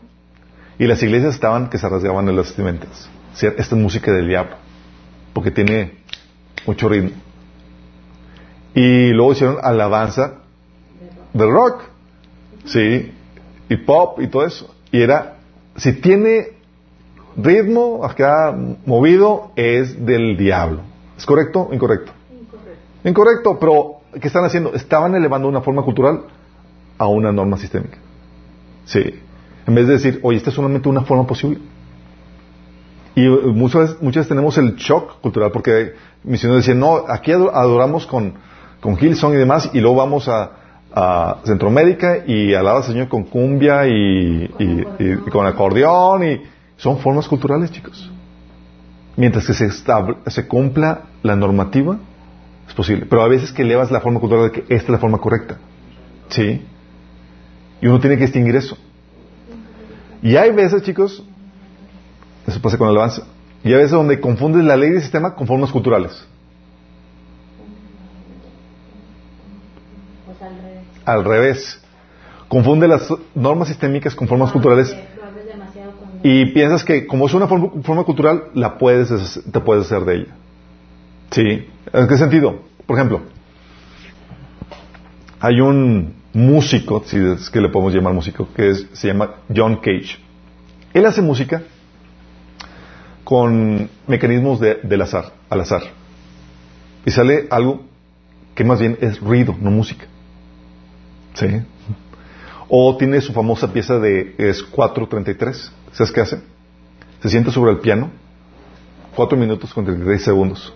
y las iglesias estaban que se rasgaban en las vestimentas. Esta es música del diablo, porque tiene mucho ritmo. Y luego hicieron alabanza de rock, sí, y pop y todo eso. Y era, si tiene ritmo acá movido, es del diablo. ¿Es correcto o incorrecto? Incorrecto. Incorrecto, pero ¿qué están haciendo? Estaban elevando una forma cultural a una norma sistémica. Sí. En vez de decir, oye, esta es solamente una forma posible. Y muchas veces, muchas tenemos el shock cultural porque misioneros decían, no, aquí adoramos con, con Hillsong y demás y luego vamos a, a Centroamérica y alaba al Señor con cumbia y, y- con acordeón y son formas culturales, chicos. Mientras que se, se cumpla la normativa, es posible. Pero a veces que elevas la forma cultural de que esta es la forma correcta. ¿Sí? Y uno tiene que distinguir eso. Y hay veces, chicos, eso pasa con la alabanza, y hay veces donde confundes la ley del sistema con formas culturales. Pues al revés. Al revés. Confunde las normas sistémicas con formas culturales demasiado cuando... y piensas que como es una forma, forma cultural, la puedes, te puedes hacer de ella. ¿Sí? ¿En qué sentido? Por ejemplo, hay un músico, si es que le podemos llamar músico, que es- se llama John Cage. Él hace música con mecanismos de- del azar, al azar. Y sale algo que más bien es ruido, no música. ¿Sí? O tiene su famosa pieza de es 433. ¿Sabes qué hace? Se sienta sobre el piano, 4 minutos con 33 segundos,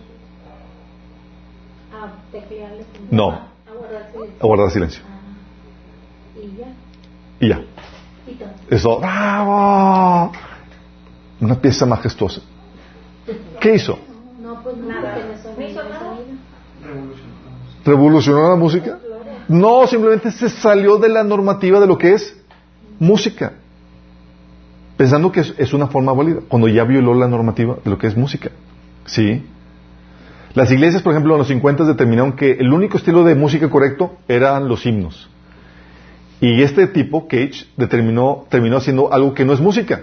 Ah. No. A guardar silencio. Y ya. Eso, ¡bravo! Una pieza majestuosa. ¿Qué hizo? No, pues nada. ¿Revolucionó la música? No, simplemente se salió de la normativa de lo que es música. Pensando que es, es una forma válida, cuando ya violó la normativa de lo que es música. ¿Sí? Las iglesias, por ejemplo, en los 50 determinaron que el único estilo de música correcto eran los himnos. Y este tipo, Cage, determinó, terminó haciendo algo que no es música.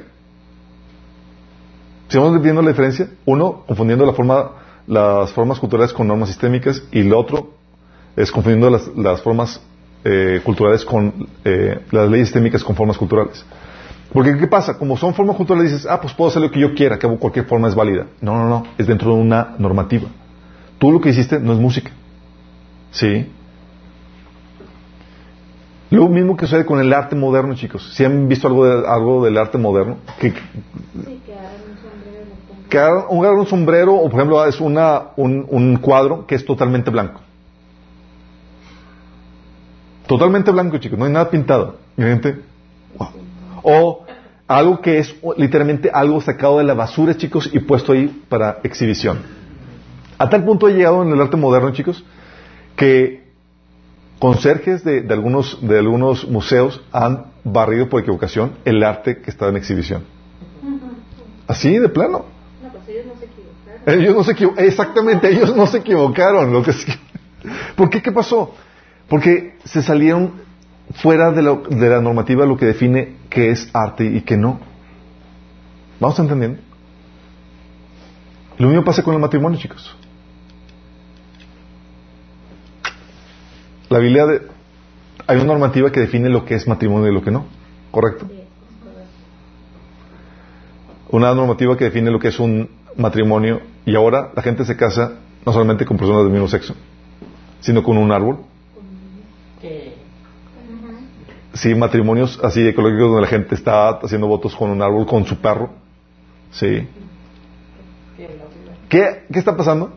¿Sigamos viendo la diferencia? Uno, confundiendo la forma, las formas culturales con normas sistémicas, y el otro es confundiendo las, las formas eh, culturales con eh, las leyes sistémicas con formas culturales. Porque, ¿qué pasa? Como son formas culturales, dices, ah, pues puedo hacer lo que yo quiera, que cualquier forma es válida. No, no, no, es dentro de una normativa. Tú lo que hiciste no es música. ¿Sí? Lo mismo que sucede con el arte moderno, chicos. Si han visto algo, de- algo del arte moderno, que, Sí, que un un, sombrero o, por ejemplo, es una, un, un cuadro que es totalmente blanco. Totalmente blanco, chicos. No hay nada pintado. Y la gente, wow. O algo que es literalmente algo sacado de la basura, chicos, y puesto ahí para exhibición. A tal punto ha llegado en el arte moderno, chicos, que conserjes de, de algunos, de algunos museos han barrido por equivocación el arte que estaba en exhibición. Así, de plano. No, pues ellos no se equivocaron. Ellos no se equivo- exactamente, ellos no se equivocaron. Lo que- ¿Por qué? ¿Qué pasó? Porque se salieron fuera de, lo- de la normativa lo que define qué es arte y qué no. ¿Vamos entendiendo? Lo mismo pasa con el matrimonio, chicos. La Biblia de- hay una normativa que define lo que es matrimonio y lo que no, ¿correcto? Una normativa que define lo que es un matrimonio y ahora la gente se casa no solamente con personas del mismo sexo, sino con un árbol. Sí, matrimonios así ecológicos donde la gente está haciendo votos con un árbol, con su perro. Sí. ¿Qué, qué está pasando?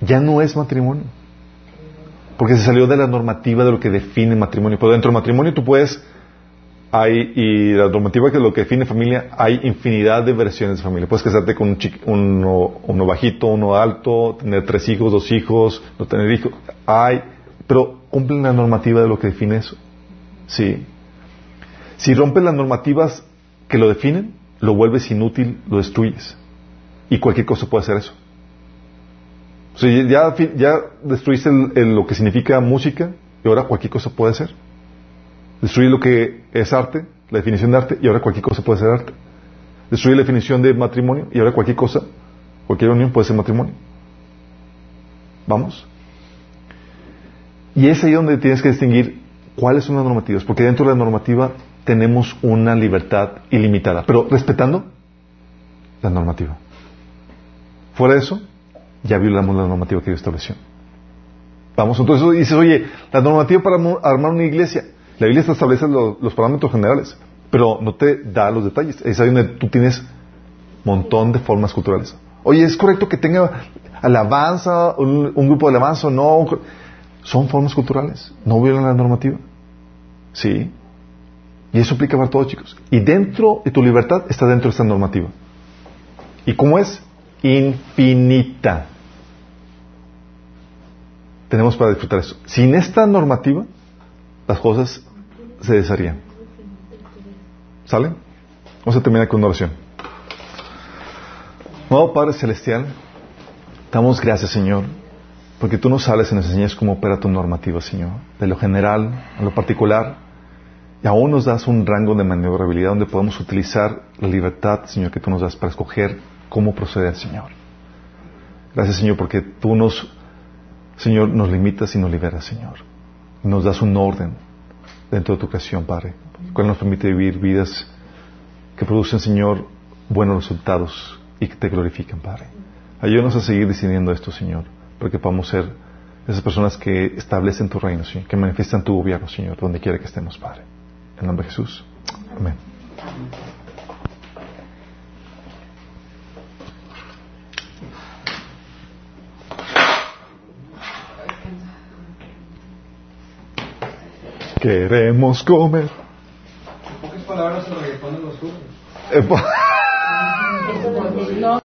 Ya no es matrimonio. Porque se salió de la normativa de lo que define matrimonio. Pero dentro del matrimonio tú puedes hay, y la normativa que lo que define familia, hay infinidad de versiones de familia. Puedes casarte con un chiqui- uno, uno bajito, uno alto, tener tres hijos, dos hijos, no tener hijos. Hay, pero cumplen la normativa de lo que define eso. Sí. Si rompes las normativas que lo definen, lo vuelves inútil, lo destruyes. Y cualquier cosa puede hacer eso. O sea, ya, destruiste el- lo que significa música y ahora cualquier cosa puede ser. Destruye lo que es arte, la definición de arte, y ahora cualquier cosa puede ser arte. Destruye la definición de matrimonio, y ahora cualquier cosa, cualquier unión puede ser matrimonio. ¿Vamos? Y es ahí donde tienes que distinguir cuáles son las normativas, porque dentro de la normativa tenemos una libertad ilimitada, pero respetando la normativa. Fuera de eso, ya violamos la normativa que Dios estableció. Vamos, entonces dices, oye, la normativa para armar una iglesia, la Biblia establece lo- los parámetros generales, pero no te da los detalles. Es ahí donde tú tienes montón de formas culturales. Oye, ¿es correcto que tenga alabanza, un, un grupo de alabanza o no? son formas culturales, no violan la normativa. ¿Sí? Y eso aplica para todos, chicos. Y dentro de tu libertad está dentro de esta normativa. ¿Y cómo es? Infinita. Tenemos para disfrutar eso. Sin esta normativa, las cosas se desharían. ¿Sale? Vamos a terminar con una oración. Oh Padre Celestial, damos gracias, Señor, porque tú nos hablas y nos enseñas cómo opera tu normativa, Señor, de lo general a lo particular, y aún nos das un rango de maniobrabilidad donde podemos utilizar la libertad, Señor, que tú nos das para escoger cómo proceder, Señor. Gracias, Señor, porque tú nos, Señor, nos limitas y nos liberas, Señor. Nos das un orden dentro de tu creación, Padre, el cual nos permite vivir vidas que producen, Señor, buenos resultados y que te glorifiquen, Padre. Ayúdanos a seguir decidiendo esto, Señor, porque podamos ser esas personas que establecen tu reino, Señor, que manifiestan tu gobierno, Señor, donde quiera que estemos, Padre. En nombre de Jesús. Amén. Queremos comer. En pocas palabras, el reggaetón de los